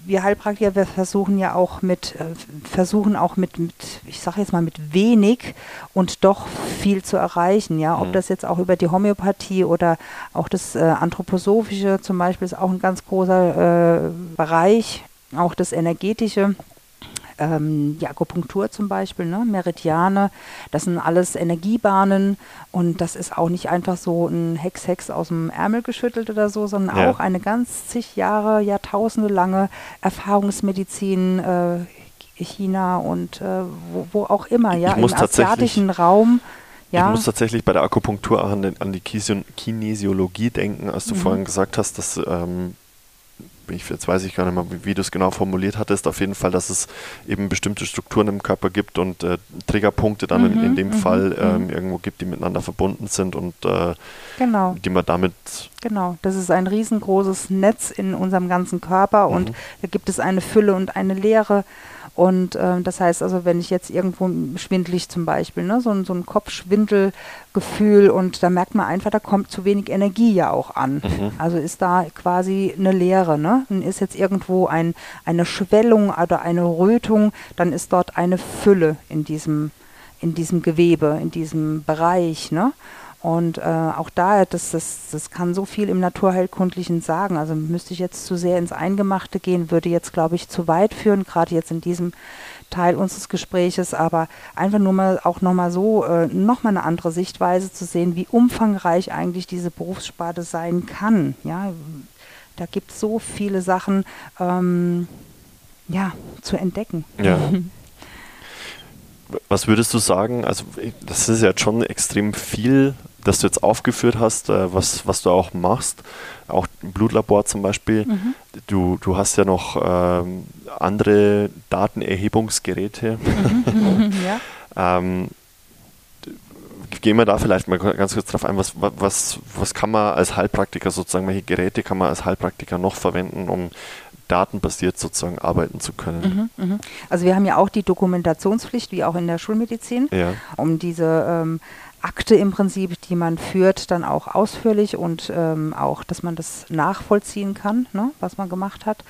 wir Heilpraktiker, wir versuchen ja auch mit, äh, versuchen auch mit, mit ich sage jetzt mal mit wenig und doch viel zu erreichen. Ja, ob mhm. das jetzt auch über die Homöopathie oder auch das äh, Anthroposophische zum Beispiel ist auch ein ganz großer äh, Bereich, auch das Energetische ähm, die Akupunktur zum Beispiel, ne? Meridiane, das sind alles Energiebahnen und das ist auch nicht einfach so ein Hex-Hex aus dem Ärmel geschüttelt oder so, sondern ja. auch eine ganz zig Jahre, Jahrtausende lange Erfahrungsmedizin, äh, China und äh, wo, wo, auch immer, ja, im asiatischen Raum. Ja. Ich muss tatsächlich bei der Akupunktur auch an, an die Kinesiologie denken, als du mhm. vorhin gesagt hast, dass ähm, ich, jetzt weiß ich gar nicht mehr, wie, du es genau formuliert hattest, auf jeden Fall, dass es eben bestimmte Strukturen im Körper gibt und äh, Triggerpunkte dann mhm, in, in, dem mhm, Fall mhm. ähm, irgendwo gibt, die miteinander verbunden sind und äh, genau. die man damit. Genau, das ist ein riesengroßes Netz in unserem ganzen Körper und mhm. da gibt es eine Fülle und eine Leere. Und äh, das heißt also, wenn ich jetzt irgendwo schwindlig zum Beispiel, ne, so, so ein Kopfschwindelgefühl und da merkt man einfach, da kommt zu wenig Energie ja auch an. Mhm. Also ist da quasi eine Leere. Ne? Dann ist jetzt irgendwo ein, eine Schwellung oder eine Rötung, dann ist dort eine Fülle in diesem, in diesem Gewebe, in diesem Bereich. Ne? Und äh, auch da, das, das, das kann so viel im Naturheilkundlichen sagen. Also müsste ich jetzt zu sehr ins Eingemachte gehen, würde jetzt, glaube ich, zu weit führen, gerade jetzt in diesem Teil unseres Gespräches, aber einfach nur mal auch nochmal so, äh, nochmal eine andere Sichtweise zu sehen, wie umfangreich eigentlich diese Berufssparte sein kann. Ja, da gibt es so viele Sachen ähm, ja, zu entdecken. Ja. Was würdest du sagen? Also, das ist ja schon extrem viel, das du jetzt aufgeführt hast, äh, was, was du auch machst, auch im Blutlabor zum Beispiel. Mhm. Du, du hast ja noch ähm, andere Datenerhebungsgeräte. Mhm. ja. ähm, gehen wir da vielleicht mal ganz kurz drauf ein, was, was, was kann man als Heilpraktiker sozusagen, welche Geräte kann man als Heilpraktiker noch verwenden, um datenbasiert sozusagen arbeiten zu können. Mhm, mh. Also wir haben ja auch die Dokumentationspflicht, wie auch in der Schulmedizin, ja. um diese ähm, Akte im Prinzip, die man führt, dann auch ausführlich und ähm, auch, dass man das nachvollziehen kann, ne, was man gemacht hat.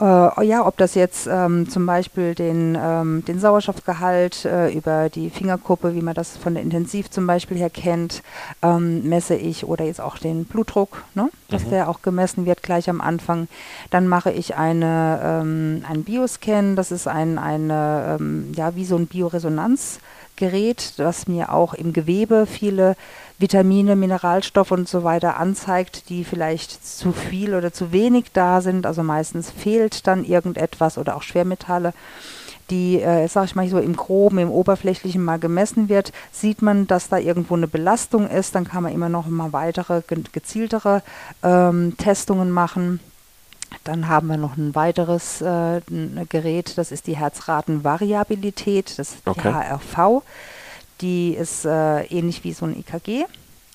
Äh, ja, ob das jetzt ähm, zum Beispiel den, ähm, den Sauerstoffgehalt äh, über die Fingerkuppe, wie man das von der Intensiv zum Beispiel her kennt, ähm, messe ich oder jetzt auch den Blutdruck, ne, dass mhm. der auch gemessen wird gleich am Anfang. Dann mache ich eine, ähm, einen Bioscan, das ist ein, eine, ähm, ja, wie so ein Bioresonanz. Gerät, das mir auch im Gewebe viele Vitamine, Mineralstoffe und so weiter anzeigt, die vielleicht zu viel oder zu wenig da sind. Also meistens fehlt dann irgendetwas oder auch Schwermetalle die, äh, sag ich mal so im Groben, im Oberflächlichen mal gemessen wird, sieht man, dass da irgendwo eine Belastung ist. Dann kann man immer noch mal weitere, gezieltere ähm, Testungen machen. Dann haben wir noch ein weiteres äh, Gerät, das ist die Herzratenvariabilität, das ist okay. die HRV. Die ist äh, ähnlich wie so ein EKG.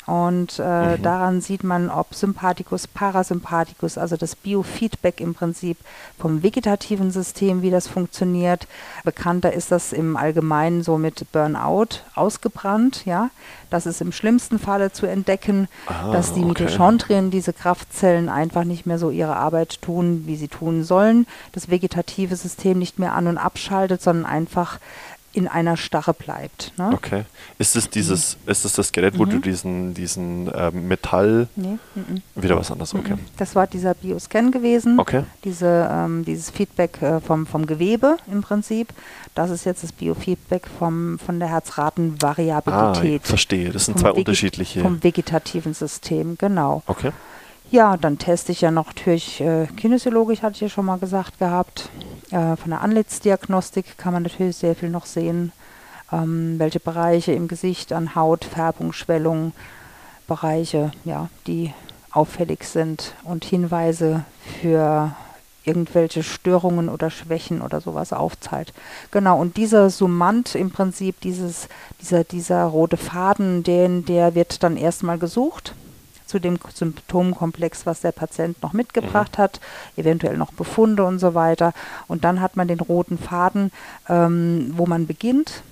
Und äh, mhm. daran sieht man, ob Sympathikus, Parasympathikus, also das Biofeedback im Prinzip vom vegetativen System, wie das funktioniert. Bekannter ist das im Allgemeinen so mit Burnout ausgebrannt, ja. Das ist im schlimmsten Falle zu entdecken, ah, dass die okay. Mitochondrien, diese Kraftzellen einfach nicht mehr so ihre Arbeit tun, wie sie tun sollen. Das vegetative System nicht mehr an und abschaltet, sondern einfach in einer Starre bleibt. Ne? Okay. Ist es dieses, ist es das Gerät, wo du diesen, diesen ähm, Metall Nee, mhm. wieder was anderes? Okay. Das war dieser Bioscan gewesen. Okay. Diese, ähm, dieses Feedback äh, vom, vom Gewebe im Prinzip. Das ist jetzt das Biofeedback vom, von der Ah, Herzratenvariabilität. ich verstehe. Das sind zwei Vege- unterschiedliche. Vom vegetativen System, genau. Okay. Ja, dann teste ich ja noch natürlich äh, kinesiologisch, hatte ich ja schon mal gesagt gehabt. Äh, von der Anlitzdiagnostik kann man natürlich sehr viel noch sehen, ähm, welche Bereiche im Gesicht an Haut, Färbung, Schwellung, Bereiche, ja, die auffällig sind und Hinweise für irgendwelche Störungen oder Schwächen oder sowas aufzeigt. Genau, und dieser Summand im Prinzip, dieses, dieser, dieser rote Faden, den, der wird dann erstmal gesucht zu dem Symptomkomplex, was der Patient noch mitgebracht hat, eventuell noch Befunde und so weiter. Und dann hat man den roten Faden, ähm, wo man beginnt.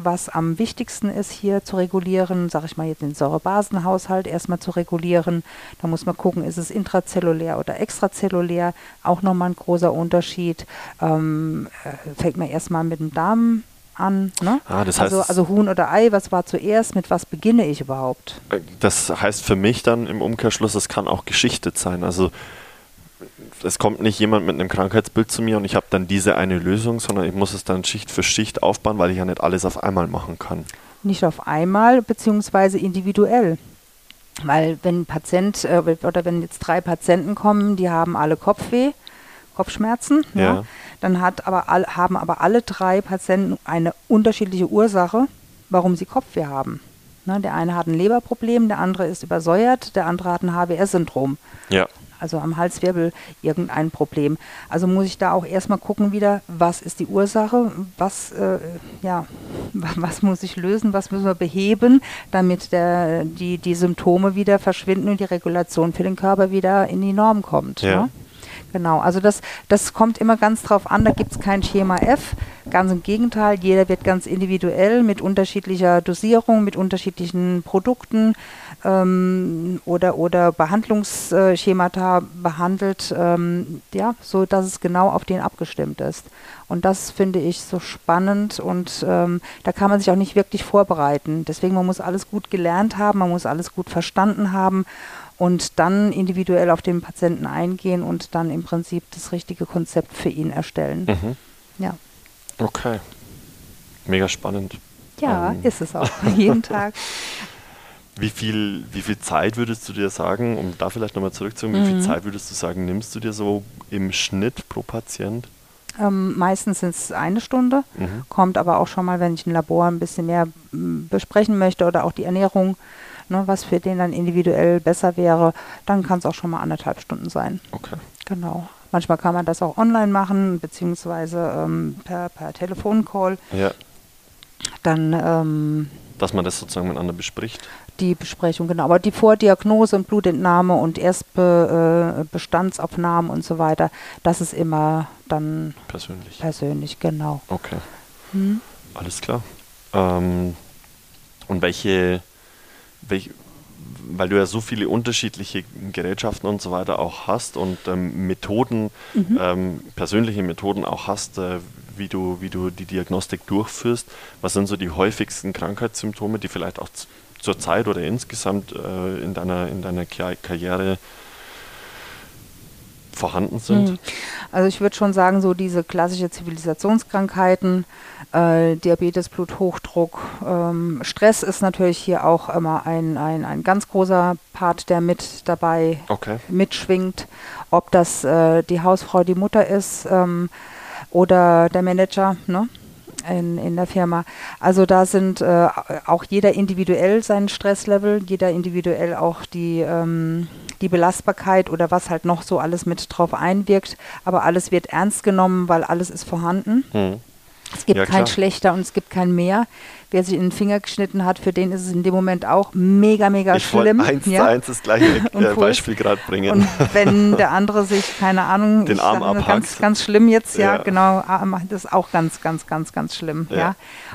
Was am wichtigsten ist hier zu regulieren, sage ich mal jetzt den Säurebasenhaushalt erstmal zu regulieren. Da muss man gucken, ist es intrazellulär oder extrazellulär. Auch nochmal ein großer Unterschied. Ähm, äh, fängt man erstmal mit dem Darm an. Ne? Ah, das heißt, also, also Huhn oder Ei, was war zuerst? Mit was beginne ich überhaupt? Das heißt für mich dann im Umkehrschluss, es kann auch geschichtet sein. Also es kommt nicht jemand mit einem Krankheitsbild zu mir und ich habe dann diese eine Lösung, sondern ich muss es dann Schicht für Schicht aufbauen, weil ich ja nicht alles auf einmal machen kann. Nicht auf einmal, beziehungsweise individuell. Weil wenn ein Patient äh, oder wenn jetzt drei Patienten kommen, die haben alle Kopfweh, Kopfschmerzen, Ja. ja. Dann hat aber all, haben aber alle drei Patienten eine unterschiedliche Ursache, warum sie Kopfweh haben. Ne, der eine hat ein Leberproblem, der andere ist übersäuert, der andere hat ein HWS-Syndrom Ja, also am Halswirbel irgendein Problem. Also muss ich da auch erstmal gucken wieder, was ist die Ursache, was, äh, ja, wa- was muss ich lösen, was müssen wir beheben, damit der, die, die Symptome wieder verschwinden und die Regulation für den Körper wieder in die Norm kommt. Ja. Ne? Genau, also das, das kommt immer ganz drauf an, da gibt es kein Schema F, ganz im Gegenteil, jeder wird ganz individuell mit unterschiedlicher Dosierung, mit unterschiedlichen Produkten ähm, oder, oder Behandlungsschemata behandelt, ähm, ja, so dass es genau auf den abgestimmt ist. Und das finde ich so spannend und ähm, da kann man sich auch nicht wirklich vorbereiten. Deswegen, man muss alles gut gelernt haben, man muss alles gut verstanden haben und dann individuell auf den Patienten eingehen und dann im Prinzip das richtige Konzept für ihn erstellen. mhm. Ja, okay. Mega spannend. ja Ähm. ist es auch. Jeden Tag. Wie viel, wie viel Zeit würdest du dir sagen, um da vielleicht nochmal zurückzukommen, wie viel Mhm. Zeit würdest du sagen, nimmst du dir so im Schnitt pro Patient? Ähm, meistens sind es eine Stunde, Mhm. kommt aber auch schon mal, wenn ich ein Labor ein bisschen mehr m, besprechen möchte oder auch die Ernährung, ne, was für den dann individuell besser wäre, dann kann es auch schon mal anderthalb Stunden sein. Okay. Genau. Manchmal kann man das auch online machen, beziehungsweise ähm, per, per Telefoncall. Ja, Dann ähm, dass man das sozusagen miteinander bespricht. die Besprechung, genau. Aber die Vordiagnose und Blutentnahme und Erstbestandsaufnahmen äh, und so weiter, das ist immer dann Persönlich. persönlich, genau. Okay, Hm? alles klar. Ähm, und welche, welche, weil du ja so viele unterschiedliche Gerätschaften und so weiter auch hast und ähm, Methoden, Mhm. ähm, persönliche Methoden auch hast, äh, wie, du, wie du die Diagnostik durchführst, was sind so die häufigsten Krankheitssymptome, die vielleicht auch zur Zeit oder insgesamt äh, in deiner, in deiner Ka- Karriere vorhanden sind? Mhm. Also ich würde schon sagen, so diese klassische Zivilisationskrankheiten, äh, Diabetes, Bluthochdruck, ähm, Stress ist natürlich hier auch immer ein, ein, ein ganz großer Part, der mit dabei Okay. mitschwingt. Ob das äh, die Hausfrau, die Mutter ist ähm, oder der Manager ne? in, in der Firma. Also da sind äh, auch jeder individuell sein Stresslevel, jeder individuell auch die, ähm, die Belastbarkeit oder was halt noch so alles mit drauf einwirkt. Aber alles wird ernst genommen, weil alles ist vorhanden. Hm. Es gibt Ja, kein klar. schlechter und es gibt kein mehr. Wer sich in den Finger geschnitten hat, für den ist es in dem Moment auch mega, mega Ich schlimm. eins ja? zu eins das gleiche äh. Beispiel gerade bringen. Und wenn der andere sich, keine Ahnung, Den ich Arm abhackt. ganz, ganz schlimm jetzt, ja, Ja. genau, das ist auch ganz, ganz, ganz, ganz schlimm, Ja. ja.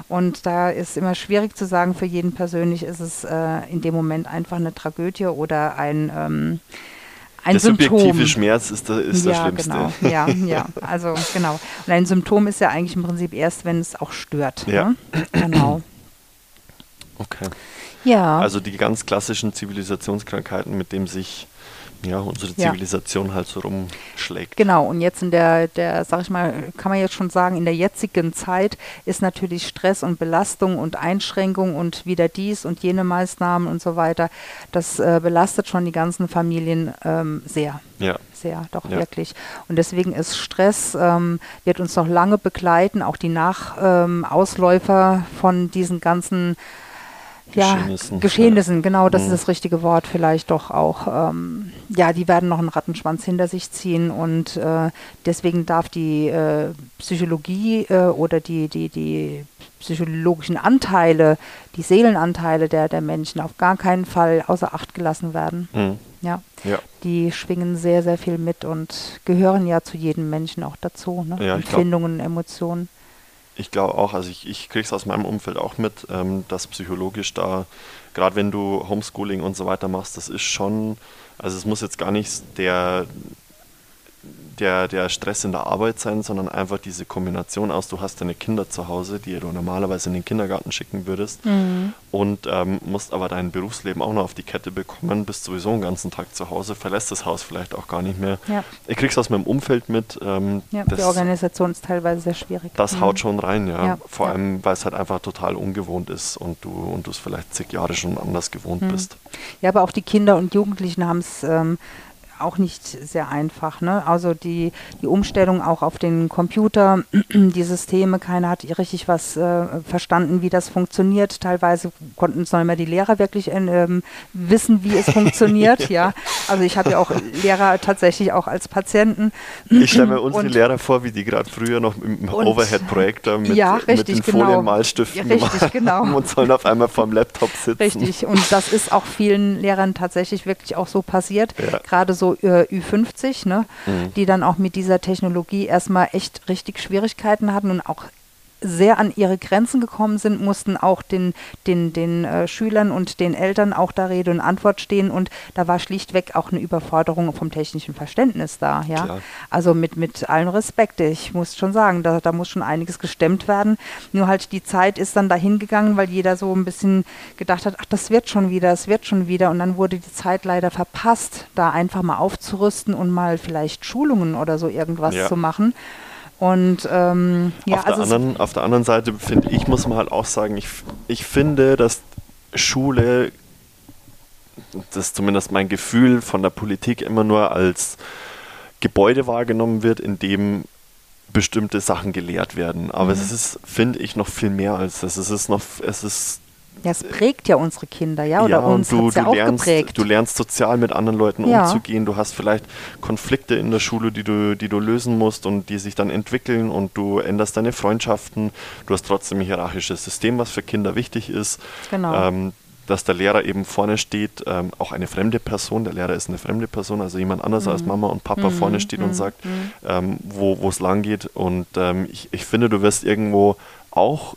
Und da ist immer schwierig zu sagen, für jeden persönlich ist es äh, in dem Moment einfach eine Tragödie oder ein, ähm, ein der Symptom. subjektive Schmerz ist, der, ist das ja, Schlimmste. genau. Ja, ja, also genau. Und ein Symptom ist ja eigentlich im Prinzip erst, wenn es auch stört. Ja. Ne? Genau. Okay. Ja. Also die ganz klassischen Zivilisationskrankheiten, mit denen sich ja, unsere Ja. Zivilisation halt so rumschlägt. Genau, und jetzt in der, der, sag ich mal, kann man jetzt schon sagen, in der jetzigen Zeit ist natürlich Stress und Belastung und Einschränkung und wieder dies und jene Maßnahmen und so weiter, das äh, belastet schon die ganzen Familien ähm, sehr. Ja. Sehr, doch Ja. wirklich. Und deswegen ist Stress, ähm, wird uns noch lange begleiten, auch die Nachausläufer ähm, von diesen ganzen ja, Geschehnissen, Geschehnissen, genau, das Mhm. ist das richtige Wort vielleicht doch auch. Ähm, ja, die werden noch einen Rattenschwanz hinter sich ziehen und äh, deswegen darf die äh, Psychologie äh, oder die, die, die psychologischen Anteile, die Seelenanteile der, der Menschen auf gar keinen Fall außer Acht gelassen werden. Mhm. Ja, Ja. die schwingen sehr, sehr viel mit und gehören ja zu jedem Menschen auch dazu. Ne? Ja, glaub- Empfindungen, Emotionen. Ich glaube auch, also ich, ich kriege es aus meinem Umfeld auch mit, ähm, dass psychologisch da, gerade wenn du Homeschooling und so weiter machst, das ist schon, also es muss jetzt gar nicht der, der, der Stress in der Arbeit sein, sondern einfach diese Kombination aus, du hast deine Kinder zu Hause, die du normalerweise in den Kindergarten schicken würdest und ähm, musst aber dein Berufsleben auch noch auf die Kette bekommen, bist sowieso den ganzen Tag zu Hause, verlässt das Haus vielleicht auch gar nicht mehr. Ja. Ich krieg's aus meinem Umfeld mit, ähm, Ja, das, die Organisation ist teilweise sehr schwierig. das Mhm. haut schon rein, ja. Ja, Vor allem, weil es halt einfach total ungewohnt ist und du und du es vielleicht zig Jahre schon anders gewohnt Mhm. bist. Ja, aber auch die Kinder und Jugendlichen haben es ähm, auch nicht sehr einfach. Ne? Also die, die Umstellung auch auf den Computer, die Systeme, keiner hat richtig was äh, verstanden, wie das funktioniert. Teilweise konnten es noch immer die Lehrer wirklich ähm, wissen, wie es funktioniert. ja. Also ich habe ja auch Lehrer tatsächlich auch als Patienten. Ich stelle mir unsere Und- Lehrer vor, wie die gerade früher noch im Overhead-Projektor mit, Ja, mit den genau. Folienmalstiften Ja, richtig, gemacht genau. und sollen auf einmal vorm Laptop sitzen. Richtig, und das ist auch vielen Lehrern tatsächlich wirklich auch so passiert, Ja. gerade so äh, Ü50, ne, Mhm. die dann auch mit dieser Technologie erstmal echt richtig Schwierigkeiten hatten und auch sehr an ihre Grenzen gekommen sind, mussten auch den, den, den äh, Schülern und den Eltern auch da Rede und Antwort stehen und da war schlichtweg auch eine Überforderung vom technischen Verständnis da, ja. Klar. Also mit, mit allem Respekt, ich muss schon sagen, da, da muss schon einiges gestemmt werden. Nur halt die Zeit ist dann dahin gegangen, weil jeder so ein bisschen gedacht hat, ach, das wird schon wieder, es wird schon wieder. Und dann wurde die Zeit leider verpasst, da einfach mal aufzurüsten und mal vielleicht Schulungen oder so irgendwas Ja. zu machen. Und ähm, ja, auf, der also es- anderen, auf der anderen Seite finde ich, muss man halt auch sagen, ich, ich finde, dass Schule, das ist zumindest mein Gefühl von der Politik, immer nur als Gebäude wahrgenommen wird, in dem bestimmte Sachen gelehrt werden. Aber Mhm. es ist, finde ich, noch viel mehr als das. Es ist noch, es ist ja, es prägt ja unsere Kinder, ja, oder und uns du, hat's ja du, auch lernst, geprägt. du lernst sozial mit anderen Leuten Ja. umzugehen. Du hast vielleicht Konflikte in der Schule, die du, die du lösen musst und die sich dann entwickeln und du änderst deine Freundschaften. Du hast trotzdem ein hierarchisches System, was für Kinder wichtig ist. Genau. Ähm, dass der Lehrer eben vorne steht, ähm, auch eine fremde Person, der Lehrer ist eine fremde Person, also jemand anders Mhm. als Mama und Papa vorne steht und sagt, ähm, wo wo es lang geht. Und ähm, ich, ich finde, du wirst irgendwo auch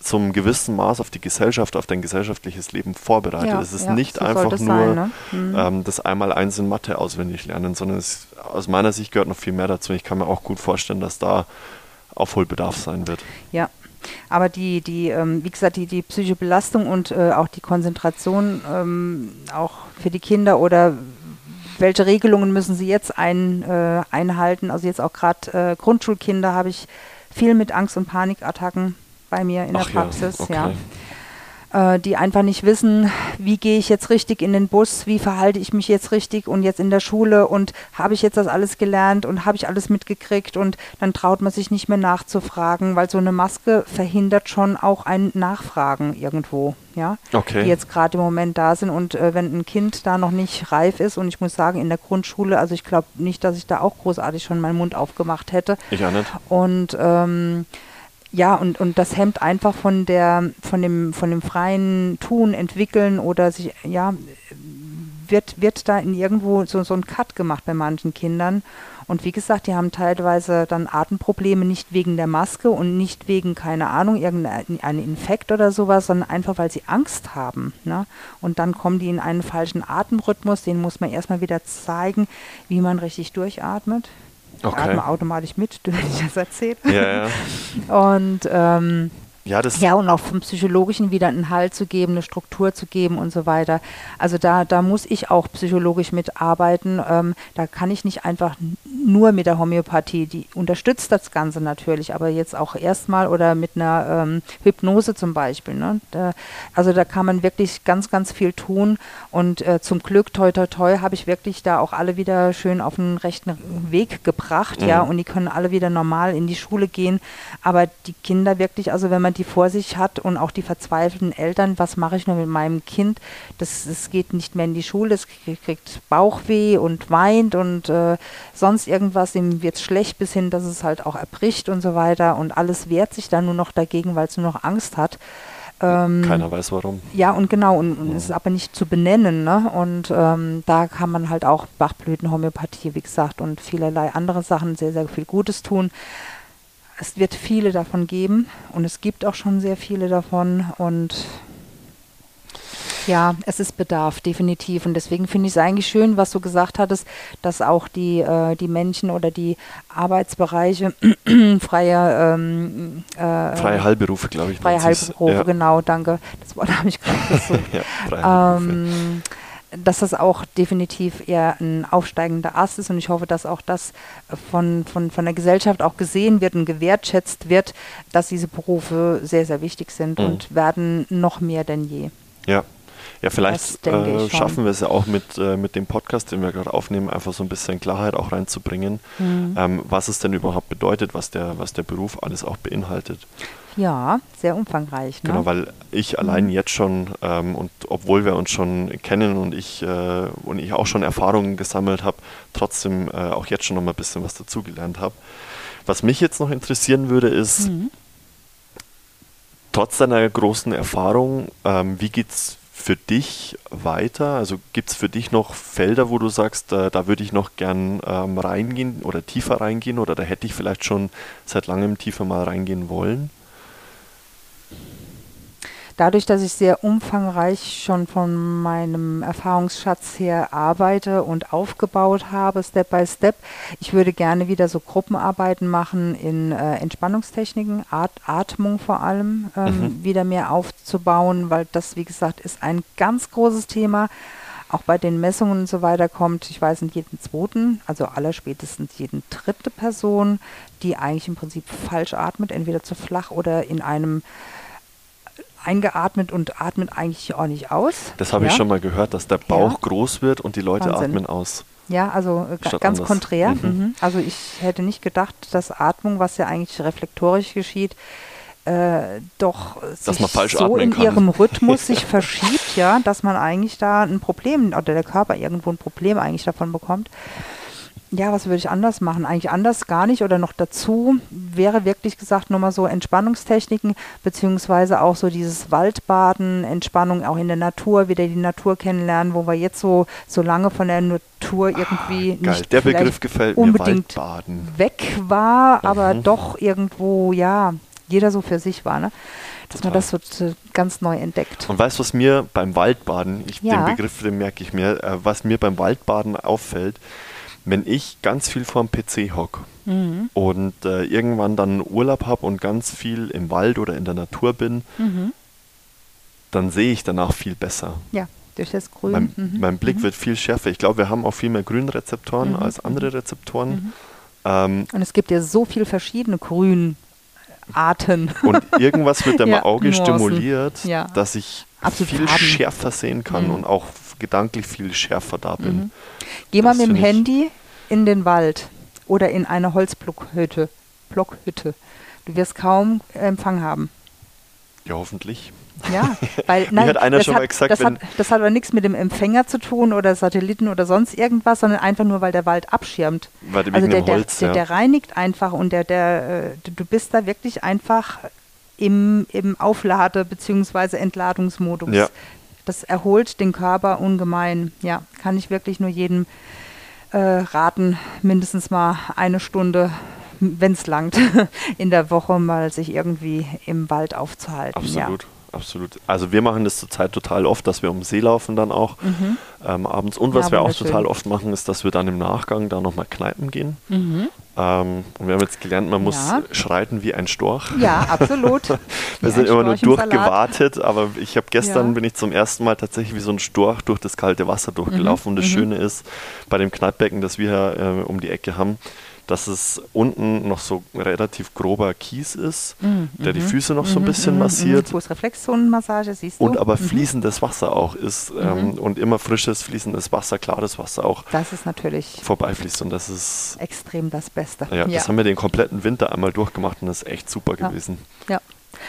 zum gewissen Maß auf die Gesellschaft, auf dein gesellschaftliches Leben vorbereitet. Ja, es ist ja, nicht so einfach nur sein, ne? Mhm. ähm, das einmal eins in Mathe auswendig lernen, sondern es, aus meiner Sicht gehört noch viel mehr dazu. Ich kann mir auch gut vorstellen, dass da Aufholbedarf sein wird. Ja, aber die, die, ähm, wie gesagt, die, die psychische Belastung und äh, auch die Konzentration ähm, auch für die Kinder oder welche Regelungen müssen sie jetzt ein, äh, einhalten? Also jetzt auch gerade äh, Grundschulkinder habe ich viel mit Angst- und Panikattacken bei mir in der Ach ja, Praxis, okay. ja. Äh, die einfach nicht wissen, wie gehe ich jetzt richtig in den Bus, wie verhalte ich mich jetzt richtig und jetzt in der Schule und habe ich jetzt das alles gelernt und habe ich alles mitgekriegt und dann traut man sich nicht mehr nachzufragen, weil so eine Maske verhindert schon auch ein Nachfragen irgendwo, ja, Okay. die jetzt gerade im Moment da sind und äh, wenn ein Kind da noch nicht reif ist und ich muss sagen, in der Grundschule, also ich glaube nicht, dass ich da auch großartig schon meinen Mund aufgemacht hätte, Ich auch nicht. und ähm, ja, und, und das hemmt einfach von der, von dem, von dem freien Tun, Entwickeln oder sich, ja, wird, wird da in irgendwo so, so ein Cut gemacht bei manchen Kindern. Und wie gesagt, die haben teilweise dann Atemprobleme nicht wegen der Maske und nicht wegen, keine Ahnung, irgendein Infekt oder sowas, sondern einfach, weil sie Angst haben. Ne? Und dann kommen die in einen falschen Atemrhythmus, den muss man erstmal wieder zeigen, wie man richtig durchatmet. Okay. Atme automatisch mit, wenn ich das erzähle. Ja, ja. Und ähm, ja, das ja, und auch vom Psychologischen wieder einen Halt zu geben, eine Struktur zu geben und so weiter. Also da, da muss ich auch psychologisch mitarbeiten. Ähm, da kann ich nicht einfach nur mit der Homöopathie, die unterstützt das Ganze natürlich, aber jetzt auch erstmal oder mit einer ähm, Hypnose zum Beispiel. Ne? Da, also da kann man wirklich ganz, ganz viel tun und äh, zum Glück, toi, toi, toi, habe ich wirklich da auch alle wieder schön auf den rechten Weg gebracht, mhm. ja, und die können alle wieder normal in die Schule gehen. Aber die Kinder wirklich, also wenn man die vor sich hat und auch die verzweifelten Eltern, was mache ich nur mit meinem Kind? Das, das geht nicht mehr in die Schule, es kriegt Bauchweh und weint und äh, sonst irgendwas, ihm wird schlecht bis hin, dass es halt auch erbricht und so weiter und alles wehrt sich dann nur noch dagegen, weil es nur noch Angst hat. Ähm, Keiner weiß warum. Ja, und genau, und, und es ist aber nicht zu benennen. Ne? Und ähm, da kann man halt auch Bachblütenhomöopathie, wie gesagt, und vielerlei andere Sachen sehr, sehr viel Gutes tun es wird viele davon geben und es gibt auch schon sehr viele davon und ja, es ist Bedarf, definitiv. Und deswegen finde ich es eigentlich schön, was du gesagt hattest, dass auch die, äh, die Menschen oder die Arbeitsbereiche freie, ähm, äh, freie Heilberufe, glaube ich. Freie Heilberufe, ja. genau, danke. Das Wort habe ich gerade gesucht. ja, freie dass das auch definitiv eher ein aufsteigender Ast ist und ich hoffe, dass auch das von, von, von der Gesellschaft auch gesehen wird und gewertschätzt wird, dass diese Berufe sehr, sehr wichtig sind mhm. und werden noch mehr denn je. Ja. Ja, vielleicht äh, schaffen wir es ja auch mit, äh, mit dem Podcast, den wir gerade aufnehmen, einfach so ein bisschen Klarheit auch reinzubringen, mhm. ähm, was es denn überhaupt bedeutet, was der, was der Beruf alles auch beinhaltet. Ja, sehr umfangreich. Ne? Genau, weil ich mhm. allein jetzt schon ähm, und obwohl wir uns schon kennen und ich äh, und ich auch schon Erfahrungen gesammelt habe, trotzdem äh, auch jetzt schon noch mal ein bisschen was dazugelernt habe. Was mich jetzt noch interessieren würde, ist, mhm. trotz deiner großen Erfahrung, ähm, wie es für dich weiter? Also gibt es für dich noch Felder, wo du sagst, äh, da würde ich noch gern ähm, reingehen oder tiefer reingehen oder da hätte ich vielleicht schon seit langem tiefer mal reingehen wollen? Dadurch, dass ich sehr umfangreich schon von meinem Erfahrungsschatz her arbeite und aufgebaut habe, Step by Step, ich würde gerne wieder so Gruppenarbeiten machen in äh, Entspannungstechniken, At Atmung vor allem, ähm, mhm. wieder mehr aufzubauen, weil das, wie gesagt, ist ein ganz großes Thema auch bei den Messungen und so weiter kommt, ich weiß nicht, jeden zweiten, also aller spätestens jeden dritte Person, die eigentlich im Prinzip falsch atmet, entweder zu flach oder in einem eingeatmet und atmet eigentlich auch nicht aus. Das habe ja. ich schon mal gehört, dass der Bauch ja. groß wird und die Leute Wahnsinn. atmen aus. Ja, also äh, ganz anders. konträr. Mhm. Mhm. Also ich hätte nicht gedacht, dass Atmung, was ja eigentlich reflektorisch geschieht, äh, doch dass sich so in kann. ihrem Rhythmus sich verschiebt, ja, dass man eigentlich da ein Problem oder der Körper irgendwo ein Problem eigentlich davon bekommt ja, was würde ich anders machen? Eigentlich anders gar nicht oder noch dazu wäre wirklich gesagt nochmal so Entspannungstechniken, beziehungsweise auch so dieses Waldbaden, Entspannung auch in der Natur, wieder die Natur kennenlernen, wo wir jetzt so, so lange von der Natur ah, irgendwie ah, nicht der Begriff gefällt unbedingt weg war, mhm. aber doch irgendwo, ja, jeder so für sich war, ne? dass Total. man das so ganz neu entdeckt. Und weißt du, was mir beim Waldbaden, ich, ja. den Begriff, den merke ich mir, äh, was mir beim Waldbaden auffällt, wenn ich ganz viel vorm PC hocke mhm. und äh, irgendwann dann Urlaub habe und ganz viel im Wald oder in der Natur bin, mhm. dann sehe ich danach viel besser. Ja, durch das Grün. Mein, mhm. mein Blick mhm. wird viel schärfer. Ich glaube, wir haben auch viel mehr Grünrezeptoren mhm. als andere Rezeptoren. Mhm. Ähm, und es gibt ja so viele verschiedene Grünarten. Und irgendwas wird im ja, Auge Nuancen. stimuliert, ja. dass ich Absolut viel Farben. schärfer sehen kann und auch gedanklich viel schärfer da bin. Geh mal mit dem Handy in den Wald oder in eine Holzblockhütte. Blockhütte. Du wirst kaum Empfang haben. Ja, hoffentlich. Ja, weil nein, hat einer schon hat, mal gesagt, das, hat, das hat aber nichts mit dem Empfänger zu tun oder Satelliten oder sonst irgendwas, sondern einfach nur, weil der Wald abschirmt. Weil also der, Holz, der, ja. der, reinigt einfach und der, der, äh, du bist da wirklich einfach im, im Auflade- bzw. Entladungsmodus. Ja. Das erholt den Körper ungemein. Ja, kann ich wirklich nur jedem äh, raten, mindestens mal eine Stunde, wenn es langt, in der Woche mal sich irgendwie im Wald aufzuhalten. Absolut. Ja absolut. Also wir machen das zurzeit total oft, dass wir um den See laufen dann auch mhm. ähm, abends. Und was ja, wir auch total oft machen, ist, dass wir dann im Nachgang da nochmal kneipen gehen. Mhm. Ähm, und wir haben jetzt gelernt, man muss ja. schreiten wie ein Storch. Ja, absolut. wir wie sind immer nur durchgewartet, aber ich habe gestern ja. bin ich zum ersten Mal tatsächlich wie so ein Storch durch das kalte Wasser durchgelaufen. Mhm. Und das mhm. Schöne ist, bei dem Kneippbecken, das wir hier äh, um die Ecke haben, dass es unten noch so relativ grober Kies ist, mm, der die mhm. Füße noch so ein mhm, bisschen mhm, massiert. Fußreflexzonenmassage, siehst du. Und aber fließendes Wasser auch ist ähm, und immer frisches, fließendes Wasser, klares Wasser auch. Das ist natürlich vorbeifließt und das ist extrem das Beste. Ja, ja. das haben wir den kompletten Winter einmal durchgemacht und das ist echt super ja. gewesen. Ja.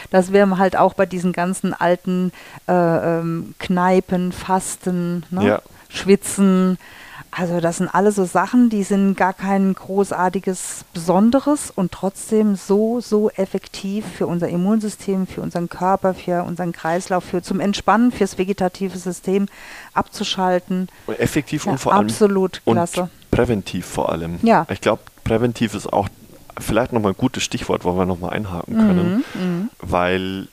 Das wäre halt auch bei diesen ganzen alten äh, ähm, Kneipen, Fasten, ne? ja. Schwitzen, also das sind alle so Sachen, die sind gar kein großartiges Besonderes und trotzdem so, so effektiv für unser Immunsystem, für unseren Körper, für unseren Kreislauf, für zum Entspannen, fürs vegetative System abzuschalten. Effektiv ja, und vor allem absolut klasse. Und präventiv vor allem. Ja. Ich glaube, präventiv ist auch vielleicht nochmal ein gutes Stichwort, wo wir nochmal einhaken können, mhm, mhm, weil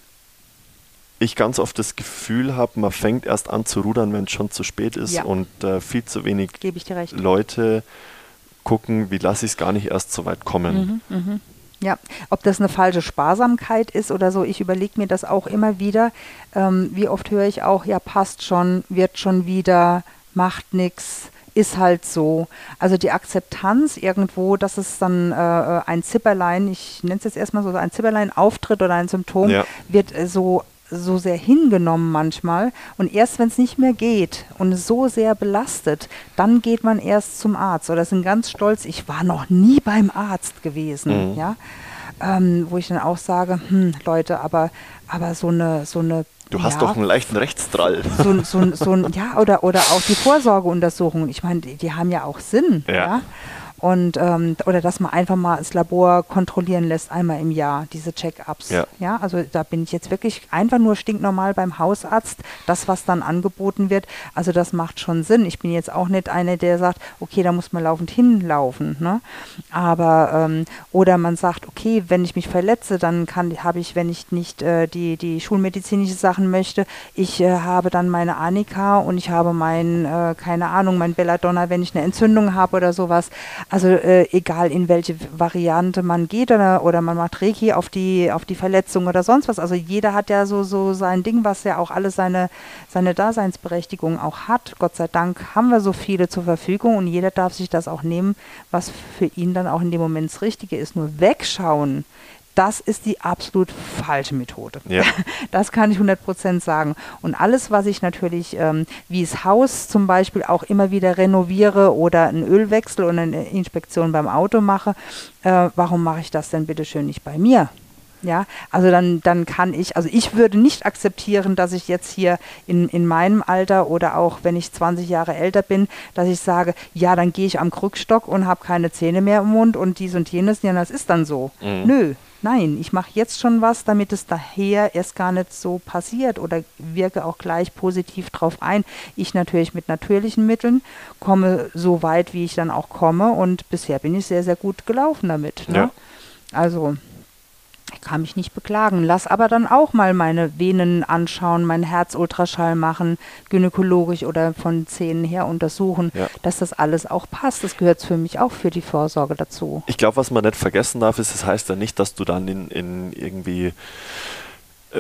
ich ganz oft das Gefühl habe, man fängt erst an zu rudern, wenn es schon zu spät ist ja. und äh, viel zu wenig Leute gucken, wie lasse ich es gar nicht erst so weit kommen. Mhm, mh. Ja, ob das eine falsche Sparsamkeit ist oder so, ich überlege mir das auch immer wieder. Ähm, wie oft höre ich auch, ja, passt schon, wird schon wieder, macht nichts ist halt so. Also die Akzeptanz irgendwo, dass es dann äh, äh ein Zipperlein, ich nenne es jetzt erstmal so, ein Zipperlein auftritt oder ein Symptom, ja. wird äh, so so sehr hingenommen manchmal. Und erst wenn es nicht mehr geht und so sehr belastet, dann geht man erst zum Arzt. Oder sind ganz stolz, ich war noch nie beim Arzt gewesen. Mhm. Ja? Ähm, wo ich dann auch sage, hm, Leute, aber, aber so eine, so eine Du hast ja, doch einen leichten Rechtsdrall. So, so, so, ja, oder, oder auch die Vorsorgeuntersuchungen. Ich meine, die, die, haben ja auch Sinn. Ja. ja? Und ähm, oder dass man einfach mal das Labor kontrollieren lässt einmal im Jahr diese Check-ups. Ja. ja, also da bin ich jetzt wirklich einfach nur stinknormal beim Hausarzt. Das, was dann angeboten wird, also das macht schon Sinn. Ich bin jetzt auch nicht eine, der sagt, okay, da muss man laufend hinlaufen. Ne? Aber ähm, oder man sagt, okay, wenn ich mich verletze, dann kann habe ich, wenn ich nicht äh, die die schulmedizinische Sachen möchte, ich äh, habe dann meine Anika und ich habe mein äh, keine Ahnung mein Belladonna, wenn ich eine Entzündung habe oder sowas. Also äh, egal in welche Variante man geht oder, oder man macht Reiki auf die, auf die Verletzung oder sonst was. Also jeder hat ja so, so sein Ding, was ja auch alles seine, seine Daseinsberechtigung auch hat. Gott sei Dank haben wir so viele zur Verfügung und jeder darf sich das auch nehmen, was für ihn dann auch in dem Moment das Richtige ist. Nur wegschauen das ist die absolut falsche Methode. Ja. Das kann ich 100% sagen. Und alles, was ich natürlich, ähm, wie das Haus zum Beispiel auch immer wieder renoviere oder einen Ölwechsel oder eine Inspektion beim Auto mache, äh, warum mache ich das denn bitte schön nicht bei mir? Ja, also dann, dann kann ich, also ich würde nicht akzeptieren, dass ich jetzt hier in, in meinem Alter oder auch wenn ich 20 Jahre älter bin, dass ich sage, ja, dann gehe ich am Krückstock und habe keine Zähne mehr im Mund und dies und jenes. Ja, das ist dann so. Mhm. Nö, nein, ich mache jetzt schon was, damit es daher erst gar nicht so passiert oder wirke auch gleich positiv drauf ein. Ich natürlich mit natürlichen Mitteln komme so weit, wie ich dann auch komme und bisher bin ich sehr, sehr gut gelaufen damit. Ne? Ja. Also kann mich nicht beklagen. Lass aber dann auch mal meine Venen anschauen, mein Herzultraschall machen, gynäkologisch oder von Zähnen her untersuchen, ja. dass das alles auch passt. Das gehört für mich auch für die Vorsorge dazu. Ich glaube, was man nicht vergessen darf, ist, das heißt ja nicht, dass du dann in, in irgendwie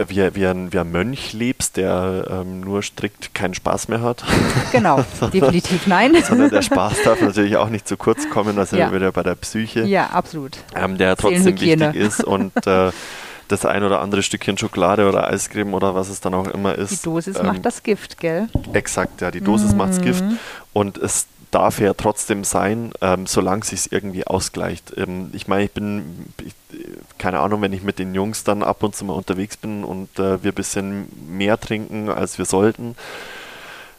wie, wie, ein, wie ein Mönch lebst, der ähm, nur strikt keinen Spaß mehr hat. Genau, definitiv nein. sondern der Spaß darf natürlich auch nicht zu kurz kommen, also ja. wieder bei der Psyche. Ja, absolut. Ähm, der trotzdem wichtig ist und äh, das ein oder andere Stückchen Schokolade oder Eiscreme oder was es dann auch immer ist. Die Dosis ähm, macht das Gift, gell? Exakt, ja, die Dosis mhm. macht das Gift und es darf ja trotzdem sein, ähm, solange es sich irgendwie ausgleicht. Ähm, ich meine, ich bin, ich, keine Ahnung, wenn ich mit den Jungs dann ab und zu mal unterwegs bin und äh, wir ein bisschen mehr trinken, als wir sollten,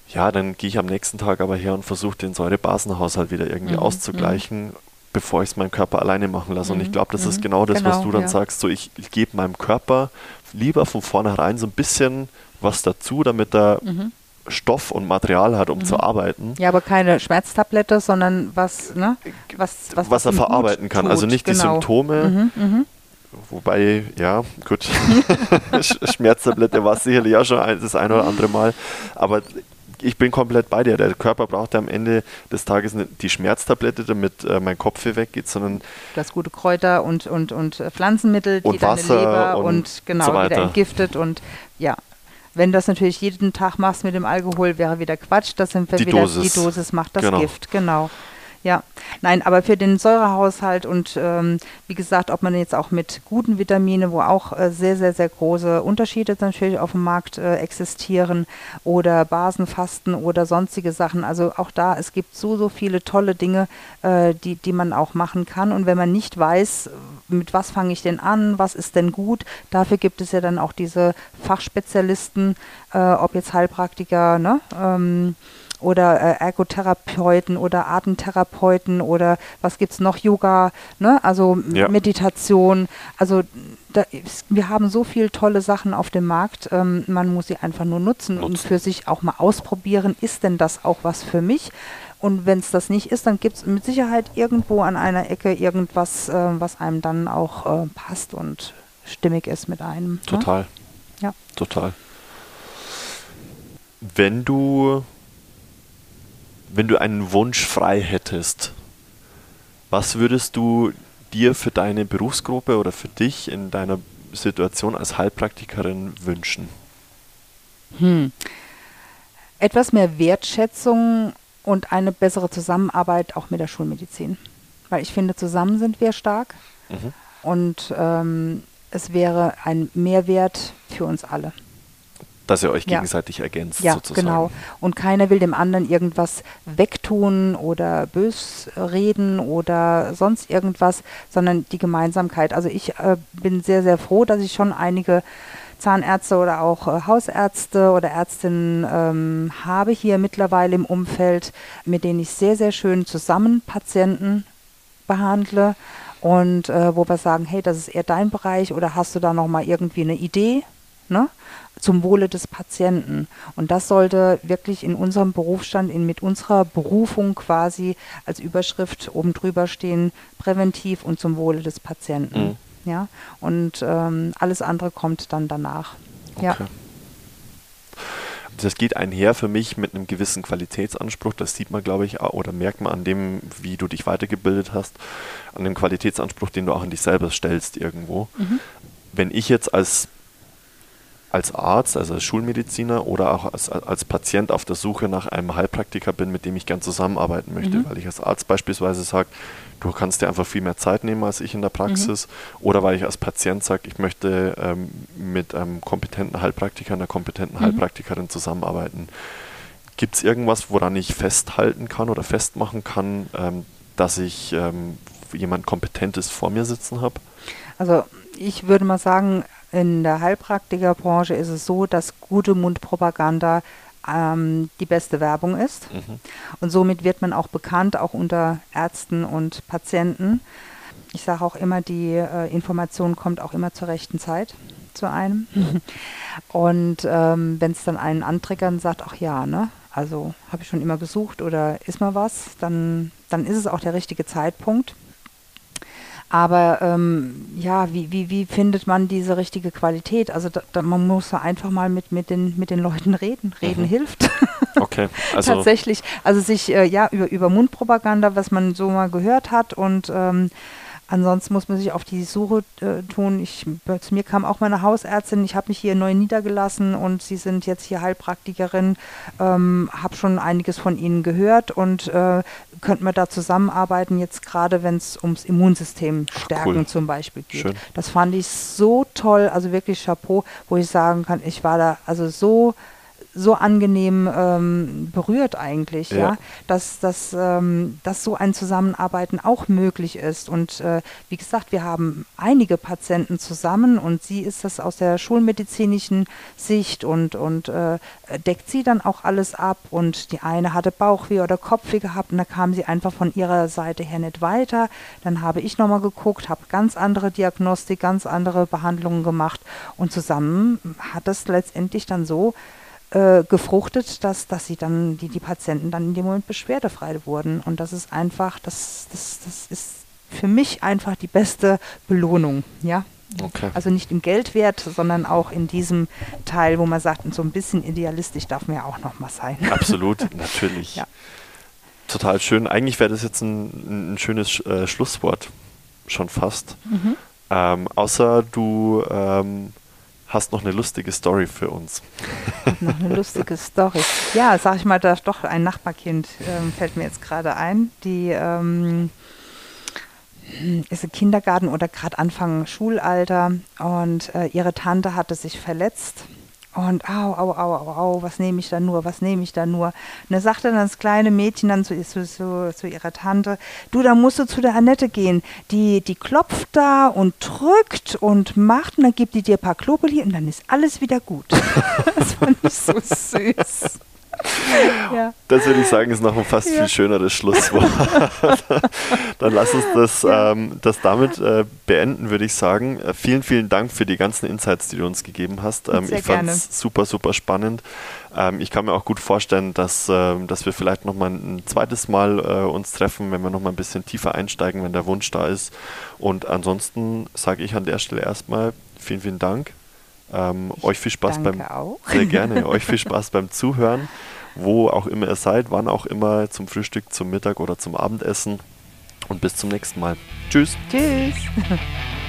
ja, dann gehe ich am nächsten Tag aber her und versuche den Säurebasenhaushalt wieder irgendwie mhm. auszugleichen, mhm. bevor ich es meinem Körper alleine machen lasse. Mhm. Und ich glaube, das ist mhm. genau das, genau, was du dann ja. sagst. So, ich, ich gebe meinem Körper lieber von vornherein so ein bisschen was dazu, damit er mhm Stoff und Material hat, um Mhm. zu arbeiten, Ja, aber keine Schmerztablette, sondern was, ne? Was, was, was er verarbeiten kann. Also tut, nicht die genau. Symptome, Mhm, mhm. wobei, ja, gut, Sch- Schmerztablette war sicherlich auch schon ein, das ein oder andere Mal, aber ich bin komplett bei dir. Der Körper braucht ja am Ende des Tages nicht die Schmerztablette, damit äh, mein Kopf hier weggeht, sondern Du hast gute Kräuter und, und, und äh, Pflanzenmittel, die Und deine Wasser Leber und und, so genau wieder weiter. entgiftet und ja. Wenn du das natürlich jeden Tag machst mit dem Alkohol, wäre wieder Quatsch. Das sind wir Die wieder, Dosis. die Dosis macht das Genau. Gift, genau. Ja, nein, aber für den Säurehaushalt und ähm, wie gesagt, ob man jetzt auch mit guten Vitamine, wo auch äh, sehr, sehr, sehr große Unterschiede natürlich auf dem Markt äh, existieren oder Basenfasten oder sonstige Sachen. Also auch da, es gibt so, so viele tolle Dinge, äh, die, die man auch machen kann. Und wenn man nicht weiß, mit was fange ich denn an, was ist denn gut, dafür gibt es ja dann auch diese Fachspezialisten, äh, ob jetzt Heilpraktiker, ne? Ähm, oder äh, Ergotherapeuten oder Atemtherapeuten oder was gibt's noch, Yoga, ne? also Ja. Meditation. Also da wir haben so viele tolle Sachen auf dem Markt, ähm, man muss sie einfach nur nutzen, und Nutzen. für sich auch mal ausprobieren, ist denn das auch was für mich? Und wenn es das nicht ist, dann gibt es mit Sicherheit irgendwo an einer Ecke irgendwas, äh, was einem dann auch äh, passt und stimmig ist mit einem. Ne? total. Ja. Total. Wenn du, wenn du einen Wunsch frei hättest, was würdest du dir für deine Berufsgruppe oder für dich in deiner Situation als Heilpraktikerin wünschen? Hm. Etwas mehr Wertschätzung und eine bessere Zusammenarbeit auch mit der Schulmedizin. Weil ich finde, zusammen sind wir stark Mhm. und ähm, es wäre ein Mehrwert für uns alle. Dass ihr euch Ja. gegenseitig ergänzt, Ja, sozusagen. genau. Und keiner will dem anderen irgendwas wegtun oder bös reden oder sonst irgendwas, sondern die Gemeinsamkeit. Also ich äh, bin sehr, sehr froh, dass ich schon einige Zahnärzte oder auch äh, Hausärzte oder Ärztinnen ähm, habe hier mittlerweile im Umfeld, mit denen ich sehr, sehr schön zusammen Patienten behandle und äh, wo wir sagen, hey, das ist eher dein Bereich oder hast du da noch mal irgendwie eine Idee? Ne? Zum Wohle des Patienten. Und das sollte wirklich in unserem Berufsstand, in, mit unserer Berufung quasi als Überschrift oben drüber stehen, präventiv und zum Wohle des Patienten. Mhm. Ja? Und ähm, alles andere kommt dann danach. Ja. Okay. Das geht einher für mich mit einem gewissen Qualitätsanspruch. Das sieht man, glaube ich, oder merkt man an dem, wie du dich weitergebildet hast, an dem Qualitätsanspruch, den du auch an dich selber stellst irgendwo. Mhm. Wenn ich jetzt als, als Arzt, also als Schulmediziner oder auch als, als Patient auf der Suche nach einem Heilpraktiker bin, mit dem ich gern zusammenarbeiten möchte, Mhm. weil ich als Arzt beispielsweise sage, du kannst dir einfach viel mehr Zeit nehmen als ich in der Praxis, oder weil ich als Patient sage, ich möchte ähm, mit einem kompetenten Heilpraktiker, einer kompetenten Mhm. Heilpraktikerin zusammenarbeiten. Gibt es irgendwas, woran ich festhalten kann oder festmachen kann, ähm, dass ich ähm, jemand Kompetentes vor mir sitzen habe? Also ich würde mal sagen, in der Heilpraktikerbranche ist es so, dass gute Mundpropaganda ähm, die beste Werbung ist. Mhm. Und somit wird man auch bekannt, auch unter Ärzten und Patienten. Ich sage auch immer, die äh, Information kommt auch immer zur rechten Zeit zu einem. Und ähm, wenn es dann einen antriggert und sagt, ach ja, ne, also habe ich schon immer gesucht oder ist mal was, dann, dann ist es auch der richtige Zeitpunkt. Aber ähm, ja, wie, wie, wie findet man diese richtige Qualität? Also da, da, man muss da einfach mal mit, mit, den, mit den Leuten reden. Reden Mhm. hilft. Okay, also Tatsächlich. Also sich äh, ja über, über Mundpropaganda, was man so mal gehört hat und ähm, ansonsten muss man sich auf die Suche äh, tun. Ich, zu mir kam auch meine Hausärztin, ich habe mich hier neu niedergelassen und sie sind jetzt hier Heilpraktikerin, ähm, habe schon einiges von ihnen gehört und äh, könnten wir da zusammenarbeiten, jetzt gerade wenn es ums Immunsystem stärken cool. zum Beispiel geht. Schön. Das fand ich so toll, also wirklich Chapeau, wo ich sagen kann, ich war da also so so angenehm ähm, berührt eigentlich, ja, Ja. dass, dass, ähm, dass so ein Zusammenarbeiten auch möglich ist. Und äh, wie gesagt, wir haben einige Patienten zusammen und sie ist das aus der schulmedizinischen Sicht und, und äh, deckt sie dann auch alles ab. Und die eine hatte Bauchweh oder Kopfweh gehabt und da kam sie einfach von ihrer Seite her nicht weiter. Dann habe ich nochmal geguckt, habe ganz andere Diagnostik, ganz andere Behandlungen gemacht und zusammen hat das letztendlich dann so äh, gefruchtet, dass, dass sie dann, die, die Patienten dann in dem Moment beschwerdefrei wurden. Und das ist einfach, das, das, das ist für mich einfach die beste Belohnung, ja. Okay. Also nicht im Geldwert, sondern auch in diesem Teil, wo man sagt, so ein bisschen idealistisch darf man ja auch noch mal sein. Absolut, natürlich. Ja. Total schön. Eigentlich wäre das jetzt ein, ein schönes äh, Schlusswort, schon fast. Mhm. Ähm, außer du ähm, hast noch eine lustige Story für uns. noch eine lustige Story. Ja, sag ich mal, da ist doch ein Nachbarkind, ähm, fällt mir jetzt gerade ein, die ähm, ist im Kindergarten oder gerade Anfang Schulalter und äh, ihre Tante hatte sich verletzt. Und au, au, au, au, au, was nehme ich da nur, was nehme ich da nur? Und da sagte dann das kleine Mädchen dann zu, zu, zu, zu ihrer Tante, du, da musst du zu der Annette gehen. Die, die klopft da und drückt und macht und dann gibt die dir ein paar Klobeli und dann ist alles wieder gut. das fand ich so süß. Ja. Das würde ich sagen, ist noch ein fast ja. viel schöneres Schlusswort. Dann lass uns das, ähm, das damit äh, beenden, würde ich sagen. Äh, vielen, vielen Dank für die ganzen Insights, die du uns gegeben hast. Ähm, ich fand es super, super spannend. Ähm, ich kann mir auch gut vorstellen, dass, äh, dass wir vielleicht nochmal ein zweites Mal äh, uns treffen, wenn wir nochmal ein bisschen tiefer einsteigen, wenn der Wunsch da ist. Und ansonsten sage ich an der Stelle erstmal vielen, vielen Dank. Ähm, euch viel Spaß beim auch. sehr gerne. euch viel Spaß beim Zuhören, wo auch immer ihr seid, wann auch immer zum Frühstück, zum Mittag oder zum Abendessen. Und bis zum nächsten Mal. Tschüss. Tschüss.